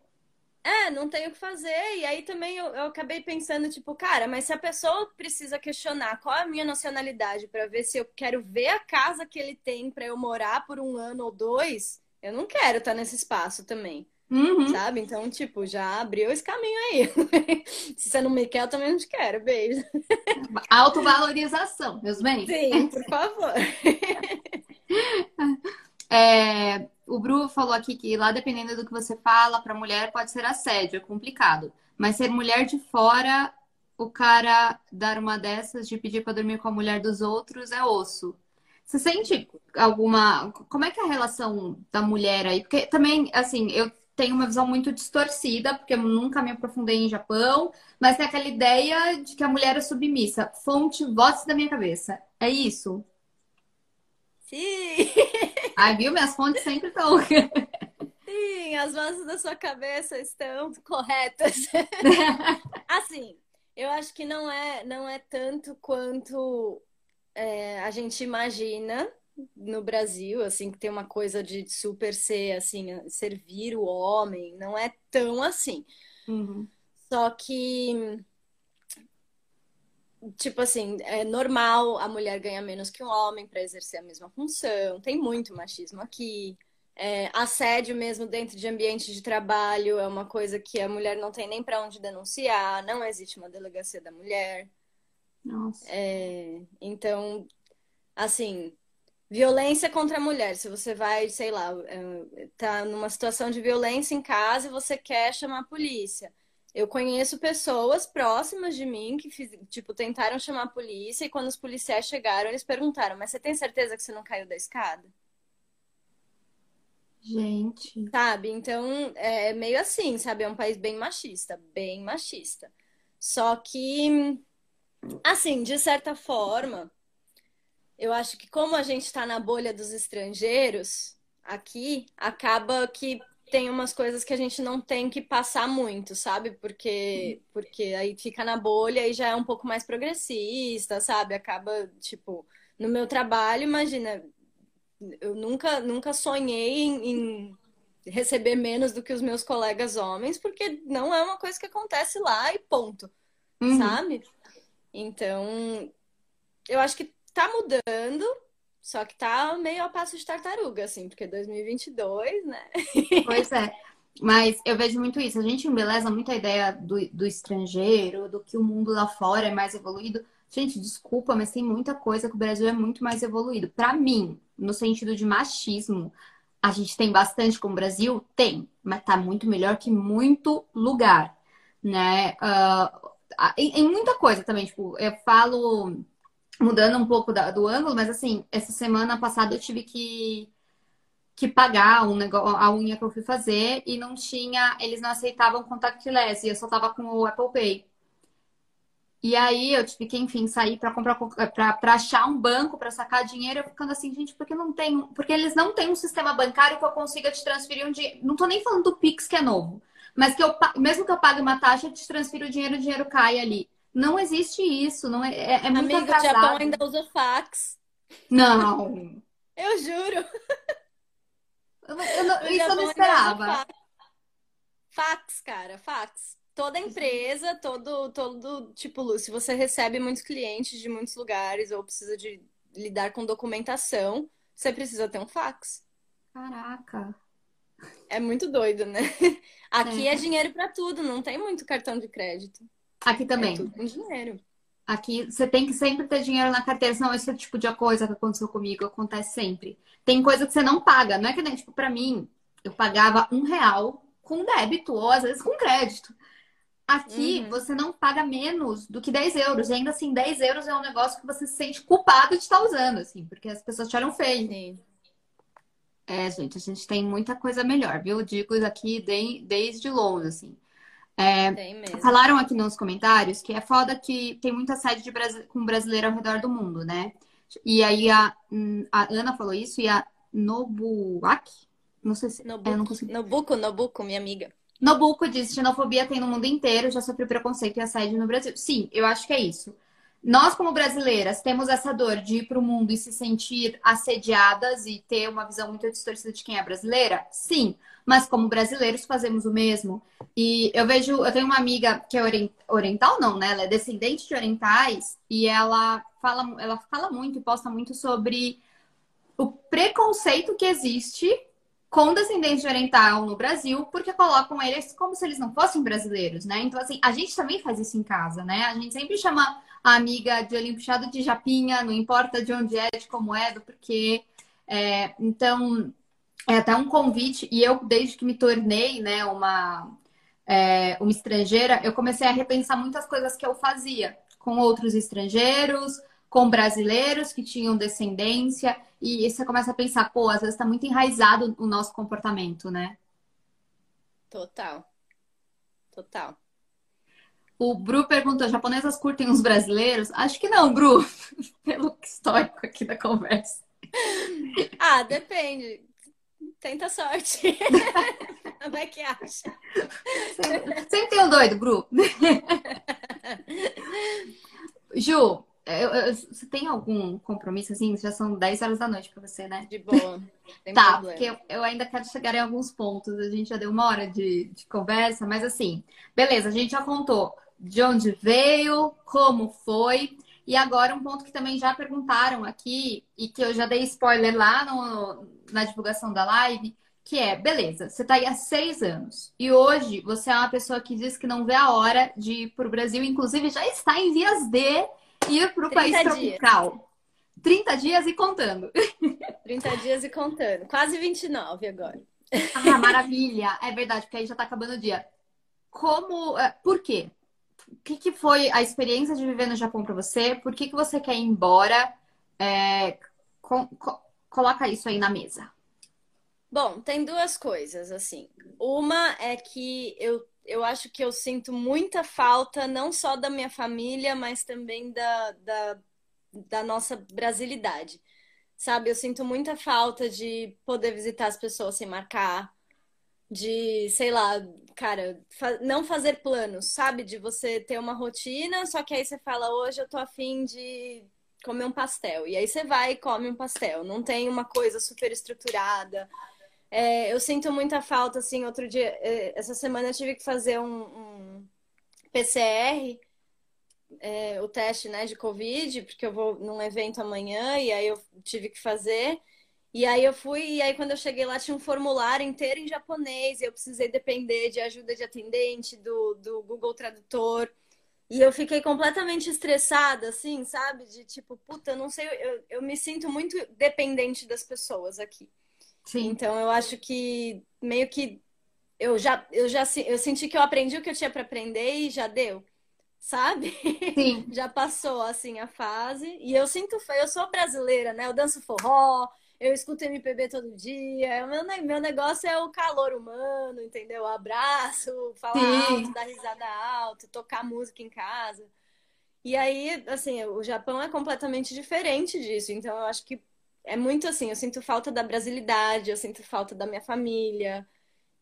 É, não tem o que fazer. E aí também eu, eu acabei pensando, tipo, cara, mas se a pessoa precisa questionar qual é a minha nacionalidade para ver se eu quero ver a casa que ele tem para eu morar por um ano ou dois eu não quero estar nesse espaço também. Uhum. Sabe? Então, tipo, já abriu esse caminho aí. Se você não me quer, eu também não te quero. Beijo. Autovalorização, meus bem? Sim, por favor. É, o Bru falou aqui que lá, dependendo do que você fala, para mulher pode ser assédio, é complicado. Mas ser mulher de fora, o cara dar uma dessas de pedir para dormir com a mulher dos outros é osso. Você sente alguma. Como é que é a relação da mulher aí? Porque também, assim, eu tenho uma visão muito distorcida, porque eu nunca me aprofundei em Japão, mas tem aquela ideia de que a mulher é submissa. Fonte, voz da minha cabeça. É isso? Sim! Ai, viu? Minhas fontes sempre estão. Sim, as vozes da sua cabeça estão corretas. assim, eu acho que não é, não é tanto quanto é, a gente imagina no Brasil, assim, que tem uma coisa de super ser, assim, servir o homem, não é tão assim. Uhum. Só que, tipo assim, é normal a mulher ganhar menos que um homem para exercer a mesma função, tem muito machismo aqui. É, assédio mesmo dentro de ambiente de trabalho é uma coisa que a mulher não tem nem para onde denunciar, não existe uma delegacia da mulher. Nossa. É, então, assim, violência contra a mulher. Se você vai, sei lá, é, tá numa situação de violência em casa e você quer chamar a polícia. Eu conheço pessoas próximas de mim que, tipo, tentaram chamar a polícia e quando os policiais chegaram, eles perguntaram: Mas você tem certeza que você não caiu da escada? Gente. Sabe? Então, é meio assim, sabe? É um país bem machista, bem machista. Só que Assim, de certa forma, eu acho que como a gente está na bolha dos estrangeiros aqui, acaba que tem umas coisas que a gente não tem que passar muito, sabe? Porque, porque aí fica na bolha e já é um pouco mais progressista, sabe? Acaba, tipo, no meu trabalho, imagina, eu nunca, nunca sonhei em, em receber menos do que os meus colegas homens, porque não é uma coisa que acontece lá e ponto, uhum. sabe? Então, eu acho que tá mudando, Só que tá meio a passo de tartaruga, assim, porque 2022, né? Pois é. Mas eu vejo muito isso. A gente embeleza muito a ideia do, do estrangeiro, do que o mundo lá fora é mais evoluído. Gente, desculpa, mas tem muita coisa que o Brasil é muito mais evoluído. Para mim, no sentido de machismo, a gente tem bastante como o Brasil? Tem, mas tá muito melhor que muito lugar, né? Uh, em, em, muita coisa também, tipo, eu falo, mudando um pouco da, do ângulo, mas assim, essa semana passada eu tive que que pagar um negócio, a unha que eu fui fazer e não tinha, eles não aceitavam contactless e eu só tava com o Apple Pay. E aí eu tive que, enfim, sair para comprar para achar um banco para sacar dinheiro, eu ficando assim, gente, porque não tem, porque eles não têm um sistema bancário que eu consiga te transferir um dinheiro. Não tô nem falando do Pix que é novo, mas que eu mesmo que eu pague uma taxa, eu te transfiro o dinheiro, o dinheiro cai ali. Não existe isso, não é, é, é muito Amigo, atrasado. o Japão ainda usa fax. Não. eu juro. Eu, eu não, isso eu não esperava. Fax, cara, fax. Toda empresa, todo, todo, tipo, se você recebe muitos clientes de muitos lugares ou precisa de lidar com documentação, você precisa ter um fax. Caraca. É muito doido, né? Aqui é, é dinheiro para tudo, não tem muito cartão de crédito. Aqui também. É tudo com dinheiro. Aqui você tem que sempre ter dinheiro na carteira, senão esse tipo de coisa que aconteceu comigo acontece sempre. Tem coisa que você não paga, não é que nem, tipo, pra mim, eu pagava um real com débito, ou às vezes com crédito. Aqui uhum. você não paga menos do que 10 euros. E ainda assim, 10 euros é um negócio que você se sente culpado de estar usando, assim, porque as pessoas te olham feio. Sim. É, gente, a gente tem muita coisa melhor, viu? Eu digo aqui de, desde longe, assim. É, falaram aqui nos comentários que é foda que tem muita sede de com brasileiro ao redor do mundo, né? E aí a, hum, a Ana falou isso e a Nobuaki, não sei se Nobuco, é, não consigo... Nobuco, Nobuco, minha amiga. Nobuco diz: xenofobia tem no mundo inteiro, já sofri preconceito e assédio no Brasil. Sim, eu acho que é isso. Nós, como brasileiras, temos essa dor de ir para o mundo e se sentir assediadas e ter uma visão muito distorcida de quem é brasileira? Sim, mas como brasileiros fazemos o mesmo. E eu vejo, eu tenho uma amiga que é oriental, não, né? Ela é descendente de orientais e ela fala, ela fala muito e posta muito sobre o preconceito que existe com descendentes de oriental no Brasil, porque colocam eles como se eles não fossem brasileiros, né? Então, assim, a gente também faz isso em casa, né? A gente sempre chama amiga de olhinho puxado de japinha, não importa de onde é, de como é, do porquê. É, então, é até um convite, e eu, desde que me tornei, né, uma, é, uma estrangeira, eu comecei a repensar muitas coisas que eu fazia com outros estrangeiros, com brasileiros que tinham descendência, e você começa a pensar, pô, às vezes está muito enraizado o nosso comportamento, né? Total. Total. O Bru perguntou: japonesas curtem os brasileiros? Acho que não, Bru, pelo histórico aqui da conversa. Ah, depende. Tenta sorte. Como é que acha? Sempre, sempre tem um doido, Bru. Ju, eu, eu, você tem algum compromisso assim? Já são 10 horas da noite para você, né? De boa. tá, problema. porque eu, eu, ainda quero chegar em alguns pontos. A gente já deu uma hora de, de conversa, mas assim, beleza, a gente já contou de onde veio, como foi. E agora um ponto que também já perguntaram aqui e que eu já dei spoiler lá no, na divulgação da live, que é, beleza, você está aí há seis anos e hoje você é uma pessoa que diz que não vê a hora de ir para o Brasil, inclusive já está em vias de ir para o país dias. tropical. 30 dias e contando. 30 dias e contando. Quase 29 agora. Ah, maravilha! É verdade, porque aí já está acabando o dia. Como. Eh, por quê? O que, que foi a experiência de viver no Japão para você? Por que, que você quer ir embora? É, com, coloca isso aí na mesa. Bom, tem duas coisas, assim. Uma é que eu eu acho que eu sinto muita falta, não só da minha família, mas também da, da, da nossa brasilidade. Sabe, eu sinto muita falta de poder visitar as pessoas sem marcar, de, sei lá, cara, fa não fazer planos, sabe? De você ter uma rotina, só que aí você fala, hoje eu tô afim de comer um pastel. E aí você vai e come um pastel. Não tem uma coisa super estruturada. É, eu sinto muita falta, assim, outro dia, é, essa semana eu tive que fazer um, um PCR é, o teste né, de Covid, porque eu vou num evento amanhã e aí eu tive que fazer. E aí eu fui, e aí quando eu cheguei lá tinha um formulário inteiro em japonês, e eu precisei depender de ajuda de atendente, do, do Google Tradutor. E eu fiquei completamente estressada, assim, sabe? De tipo, puta, eu não sei, eu, eu me sinto muito dependente das pessoas aqui. Sim. Então eu acho que meio que eu já, eu já eu senti que eu aprendi o que eu tinha para aprender e já deu, sabe? Sim. já passou assim a fase. E eu sinto, eu sou brasileira, né? Eu danço forró, eu escuto MPB todo dia. Meu, meu negócio é o calor humano, entendeu? O abraço, falar Sim. alto, dar risada alto, tocar música em casa. E aí, assim, o Japão é completamente diferente disso. Então, eu acho que é muito assim, eu sinto falta da brasilidade, eu sinto falta da minha família.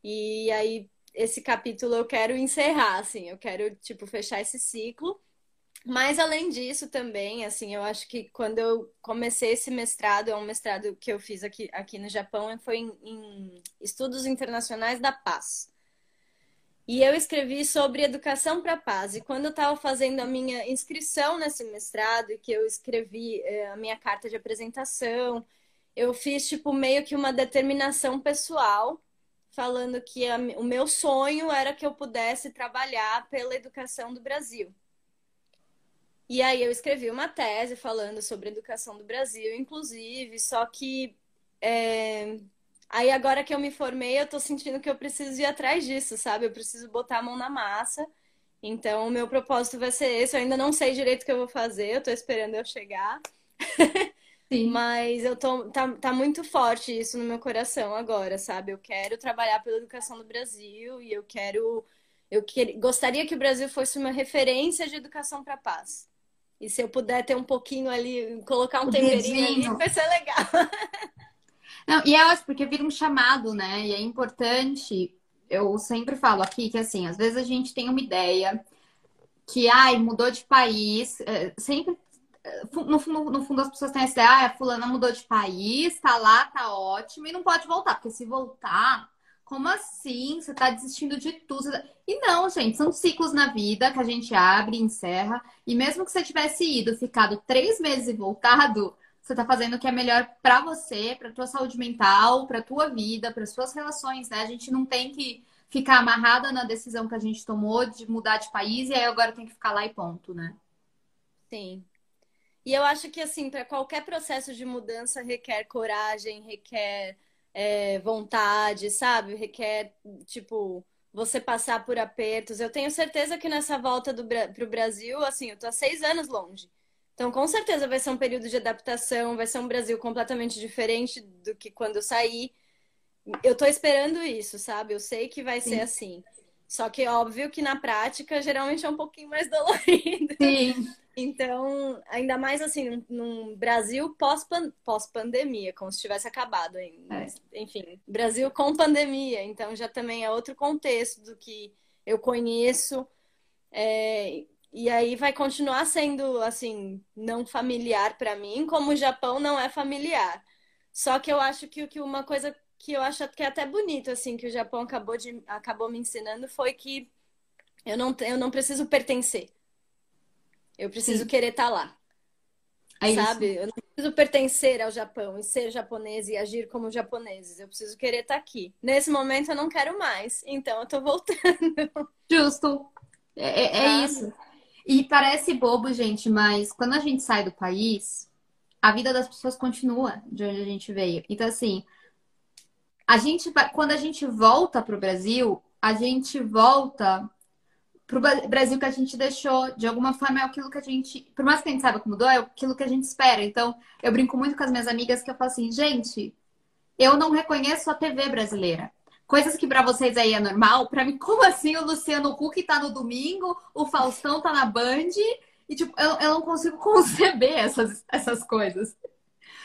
E aí, esse capítulo eu quero encerrar, assim, eu quero, tipo, fechar esse ciclo. Mas além disso também, assim, eu acho que quando eu comecei esse mestrado, é um mestrado que eu fiz aqui, aqui no Japão, foi em, em Estudos Internacionais da Paz. E eu escrevi sobre educação para a paz. E quando eu estava fazendo a minha inscrição nesse mestrado, e que eu escrevi é, a minha carta de apresentação, eu fiz tipo meio que uma determinação pessoal, falando que a, o meu sonho era que eu pudesse trabalhar pela educação do Brasil. E aí eu escrevi uma tese falando sobre educação do Brasil, inclusive, só que é... aí agora que eu me formei, eu tô sentindo que eu preciso ir atrás disso, sabe? Eu preciso botar a mão na massa. Então, o meu propósito vai ser esse. Eu ainda não sei direito o que eu vou fazer, eu tô esperando eu chegar. Sim. Mas eu tô, tá, tá muito forte isso no meu coração agora, sabe? Eu quero trabalhar pela educação do Brasil e eu quero. Eu que, gostaria que o Brasil fosse uma referência de educação para a paz. E se eu puder ter um pouquinho ali, colocar um o temperinho dedinho. ali, vai ser legal. Não, e é ótimo, porque vira um chamado, né? E é importante, eu sempre falo aqui que assim, às vezes a gente tem uma ideia que, ai, mudou de país, é, sempre é, no fundo, no fundo as pessoas têm essa ideia, ah, a fulana mudou de país, tá lá, tá ótimo, e não pode voltar, porque se voltar, como assim? Você tá desistindo de tudo? Tá e não, gente, são ciclos na vida que a gente abre, encerra. E mesmo que você tivesse ido, ficado três meses e voltado, você tá fazendo o que é melhor para você, para tua saúde mental, para tua vida, para suas relações, né? A gente não tem que ficar amarrada na decisão que a gente tomou de mudar de país e aí agora tem que ficar lá e ponto, né? Sim. E eu acho que assim, para qualquer processo de mudança requer coragem, requer é, vontade, sabe? Requer, tipo, você passar por apertos. Eu tenho certeza que nessa volta do, pro Brasil, assim, eu tô há seis anos longe. Então, com certeza vai ser um período de adaptação, vai ser um Brasil completamente diferente do que quando eu saí. Eu tô esperando isso, sabe? Eu sei que vai Sim. ser assim. Só que óbvio que na prática geralmente é um pouquinho mais dolorido. Sim. Então, ainda mais assim, num Brasil pós-pandemia, como se tivesse acabado ainda. É. Enfim, Brasil com pandemia, então já também é outro contexto do que eu conheço. É, e aí vai continuar sendo, assim, não familiar para mim, como o Japão não é familiar. Só que eu acho que, que uma coisa que eu acho que é até bonito, assim, que o Japão acabou, de, acabou me ensinando foi que eu não, eu não preciso pertencer. Eu preciso Sim. querer estar tá lá. É sabe? Isso. Eu não preciso pertencer ao Japão e ser japonês e agir como japoneses. Eu preciso querer estar tá aqui. Nesse momento eu não quero mais, então eu tô voltando. Justo. É, é, é isso. E parece bobo, gente, mas quando a gente sai do país, a vida das pessoas continua de onde a gente veio. Então, assim, a gente, quando a gente volta para o Brasil, a gente volta pro Brasil que a gente deixou, de alguma forma, é aquilo que a gente, por mais que a gente saiba que mudou, é aquilo que a gente espera. Então, eu brinco muito com as minhas amigas que eu falo assim, gente, eu não reconheço a TV brasileira. Coisas que para vocês aí é normal, para mim, como assim o Luciano Huck tá no domingo, o Faustão tá na Band, e tipo, eu, eu não consigo conceber essas, essas coisas.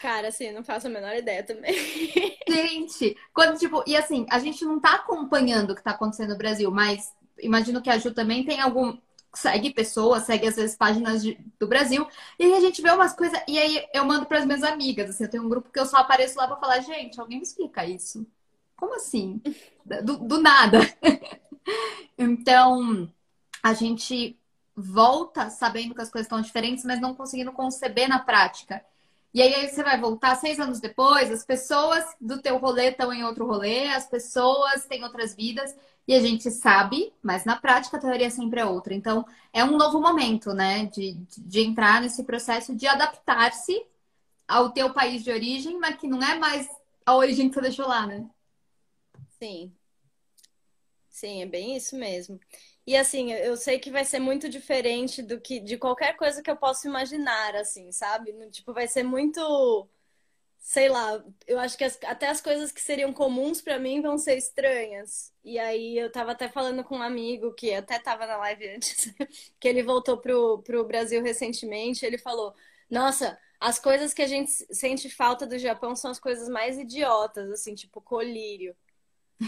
Cara, assim, não faço a menor ideia também. Gente, quando, tipo, e assim, a gente não tá acompanhando o que tá acontecendo no Brasil, mas imagino que a Ju também tem algum. Segue pessoas, segue às vezes páginas de, do Brasil, e aí a gente vê umas coisas, e aí eu mando para as minhas amigas. Assim, eu tenho um grupo que eu só apareço lá para falar, gente, alguém me explica isso. Como assim? Do, do nada. então, a gente volta sabendo que as coisas estão diferentes, mas não conseguindo conceber na prática. E aí você vai voltar seis anos depois, as pessoas do teu rolê estão em outro rolê, as pessoas têm outras vidas, e a gente sabe, mas na prática a teoria sempre é outra. Então, é um novo momento, né, de, de entrar nesse processo de adaptar-se ao teu país de origem, mas que não é mais a origem que você deixou lá, né? Sim. Sim, é bem isso mesmo. E assim, eu sei que vai ser muito diferente do que de qualquer coisa que eu possa imaginar, assim, sabe? Tipo, vai ser muito, sei lá, eu acho que as, até as coisas que seriam comuns para mim vão ser estranhas. E aí eu tava até falando com um amigo que até tava na live antes, que ele voltou pro, pro Brasil recentemente, ele falou: "Nossa, as coisas que a gente sente falta do Japão são as coisas mais idiotas, assim, tipo colírio.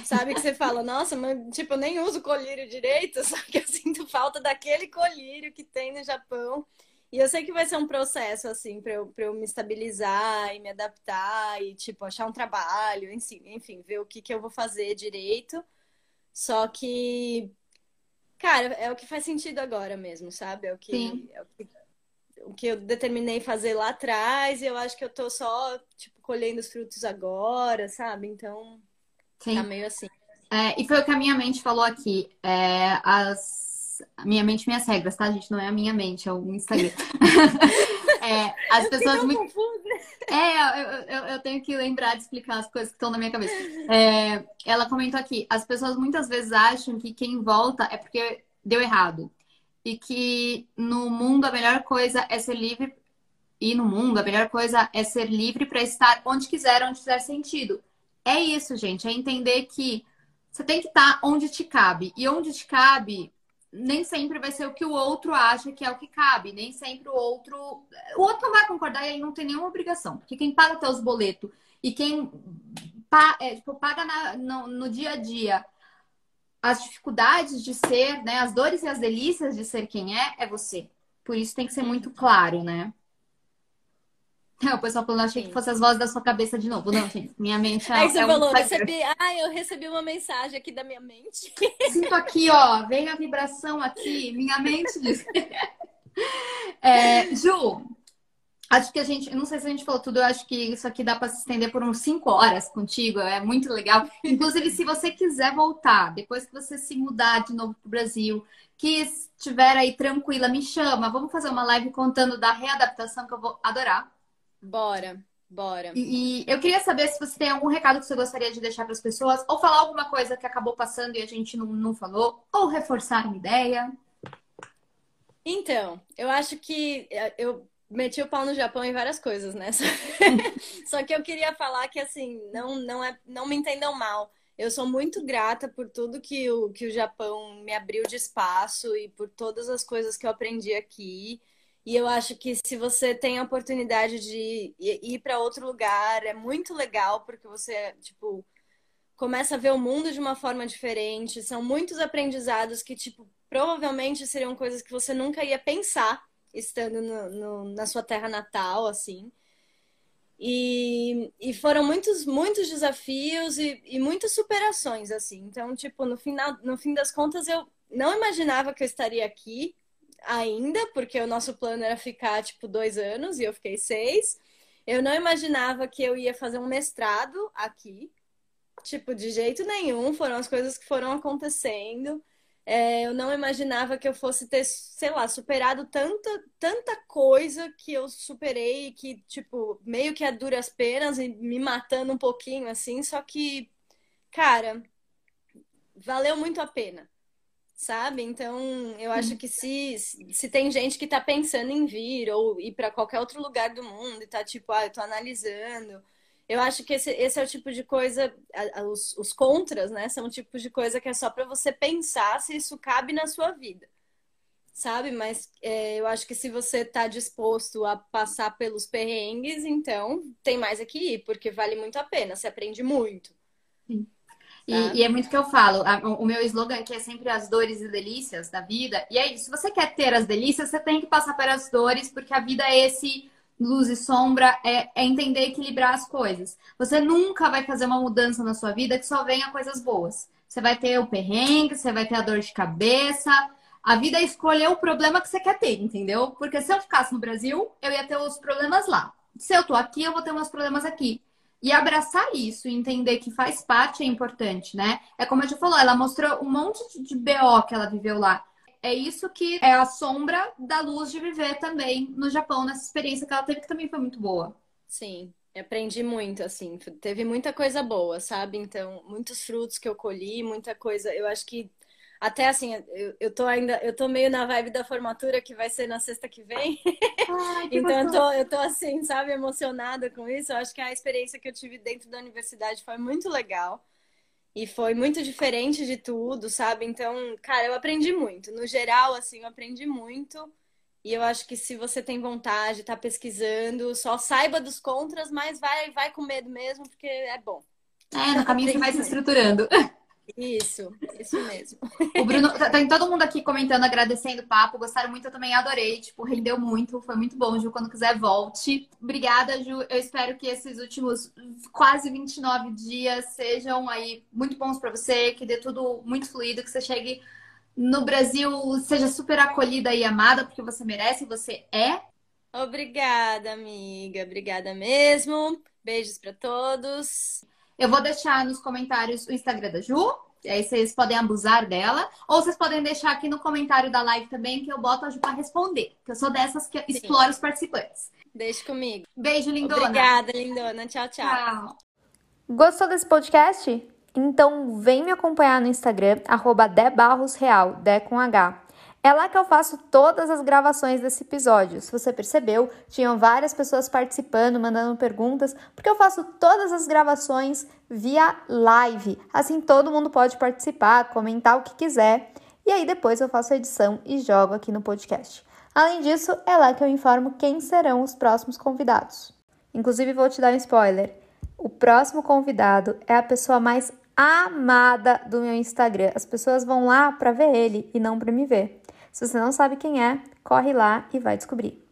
Sabe que você fala, nossa, mas tipo, eu nem uso colírio direito, só que eu sinto falta daquele colírio que tem no Japão. E eu sei que vai ser um processo, assim, para eu, pra eu me estabilizar e me adaptar e, tipo, achar um trabalho, enfim, enfim, ver o que, que eu vou fazer direito. Só que, cara, é o que faz sentido agora mesmo, sabe? É o que, é o que, o que eu determinei fazer lá atrás e eu acho que eu tô só, tipo, colhendo os frutos agora, sabe? Então. Sim. Tá meio assim. É, e foi o que a minha mente falou aqui. É, as... Minha mente, minhas regras, tá, gente? Não é a minha mente, é o Instagram. é, as pessoas muito. É, eu, eu, eu, tenho que lembrar de explicar as coisas que estão na minha cabeça. É, ela comentou aqui: as pessoas muitas vezes acham que quem volta é porque deu errado. E que no mundo a melhor coisa é ser livre. E no mundo a melhor coisa é ser livre para estar onde quiser, onde fizer sentido é isso, gente. É entender que você tem que estar onde te cabe. E onde te cabe, nem sempre vai ser o que o outro acha que é o que cabe. Nem sempre o outro. O outro não vai concordar e aí não tem nenhuma obrigação. Porque quem paga teus boletos e quem é, tipo, paga na, no, no dia a dia as dificuldades de ser, né? As dores e as delícias de ser quem é, é você. Por isso tem que ser muito claro, né? o pessoal falando, achei Sim. que fosse as vozes da sua cabeça de novo. Não, gente, minha mente é. Aí você é falou, um recebi, ah, eu recebi uma mensagem aqui da minha mente. Sinto aqui, ó, vem a vibração aqui, minha mente diz. é, Ju, acho que a gente, não sei se a gente falou tudo, eu acho que isso aqui dá para se estender por uns 5 horas contigo, é muito legal. Inclusive, se você quiser voltar, depois que você se mudar de novo pro Brasil, que estiver aí tranquila, me chama, vamos fazer uma live contando da readaptação que eu vou adorar. Bora, bora. E, e, eu queria saber se você tem algum recado que você gostaria de deixar para as pessoas, ou falar alguma coisa que acabou passando e a gente não, não falou, ou reforçar uma ideia. Então, eu acho que é, eu meti o pau no Japão em várias coisas, né? Só que eu queria falar que assim, não, não, é, não me entendam mal. Eu sou muito grata por tudo que o, que o Japão me abriu de espaço e por todas as coisas que eu aprendi aqui. E eu acho que se você tem a oportunidade de ir para outro lugar, é muito legal, porque você, tipo, começa a ver o mundo de uma forma diferente. São muitos aprendizados que, tipo, provavelmente seriam coisas que você nunca ia pensar estando no, no, na sua terra natal, assim. E, e foram muitos, muitos desafios e, e muitas superações, assim. Então, tipo, no final, no fim das contas, eu não imaginava que eu estaria aqui ainda, porque o nosso plano era ficar tipo dois anos e eu fiquei seis. Eu não imaginava que eu ia fazer um mestrado aqui, tipo, de jeito nenhum. Foram as coisas que foram acontecendo. É, eu não imaginava que eu fosse ter, sei lá, superado tanta, tanta coisa que eu superei, que, tipo, meio que a duras penas e me matando um pouquinho, assim. Só que, cara, valeu muito a pena sabe? Então, eu acho que se, se tem gente que tá pensando em vir ou ir para qualquer outro lugar do mundo e tá tipo, ah, eu tô analisando. Eu acho que esse, esse é o tipo de coisa, os, os contras, né? São tipos de coisa que é só para você pensar se isso cabe na sua vida, sabe? Mas é, eu acho que se você tá disposto a passar pelos perrengues, então tem mais aqui ir, porque vale muito a pena, você aprende muito. Sim. E, e, é muito que eu falo. o meu slogan aqui é sempre as dores e delícias da vida. E é isso. Se você quer ter as delícias, você tem que passar pelas dores, porque a vida é esse luz e sombra, é, é entender equilibrar as coisas. Você nunca vai fazer uma mudança na sua vida que só venha coisas boas. Você vai ter o perrengue, você vai ter a dor de cabeça, A vida é escolher o problema que você quer ter, entendeu? Porque se eu ficasse no Brasil, eu ia ter os problemas lá. Se eu tô aqui, eu vou ter meus problemas aqui. E abraçar isso entender que faz parte é importante, né? É como a gente falou, ela mostrou um monte de BO que ela viveu lá. É isso que é a sombra da luz de viver também no Japão, nessa experiência que ela teve, que também foi muito boa. Sim, aprendi muito, assim. Teve muita coisa boa, sabe? Então, muitos frutos que eu colhi, muita coisa. Eu acho que até assim, eu, eu tô ainda, eu tô meio na vibe da formatura que vai ser na sexta que vem. Ai, que então eu tô, eu tô assim, sabe, emocionada com isso. Eu acho que a experiência que eu tive dentro da universidade foi muito legal. E foi muito diferente de tudo, sabe? Então, cara, eu aprendi muito. No geral, assim, eu aprendi muito. E eu acho que se você tem vontade, tá pesquisando, só saiba dos contras, mas vai, vai com medo mesmo, porque é bom. É, no caminho você vai se estruturando. Isso, isso mesmo. O Bruno, tá, tem todo mundo aqui comentando, agradecendo o papo. Gostaram muito, eu também adorei. Tipo, rendeu muito, foi muito bom, Ju. Quando quiser, volte. Obrigada, Ju. Eu espero que esses últimos quase 29 dias sejam aí muito bons para você, que dê tudo muito fluido, que você chegue no Brasil, seja super acolhida e amada, porque você merece, você é. Obrigada, amiga. Obrigada mesmo. Beijos para todos. Eu vou deixar nos comentários o Instagram da Ju. E aí vocês podem abusar dela. Ou vocês podem deixar aqui no comentário da live também, que eu boto a Ju para responder. Que eu sou dessas que Sim. exploro os participantes. Deixa comigo. Beijo, lindona. Obrigada, lindona. Tchau, tchau. tchau. Gostou desse podcast? Então vem me acompanhar no Instagram, arroba Debarrosreal, De com H. É lá que eu faço todas as gravações desse episódio. Se você percebeu, tinham várias pessoas participando, mandando perguntas, porque eu faço todas as gravações via live. Assim todo mundo pode participar, comentar o que quiser. E aí depois eu faço a edição e jogo aqui no podcast. Além disso, é lá que eu informo quem serão os próximos convidados. Inclusive, vou te dar um spoiler. O próximo convidado é a pessoa mais amada do meu Instagram. As pessoas vão lá para ver ele e não para me ver. Se você não sabe quem é, corre lá e vai descobrir.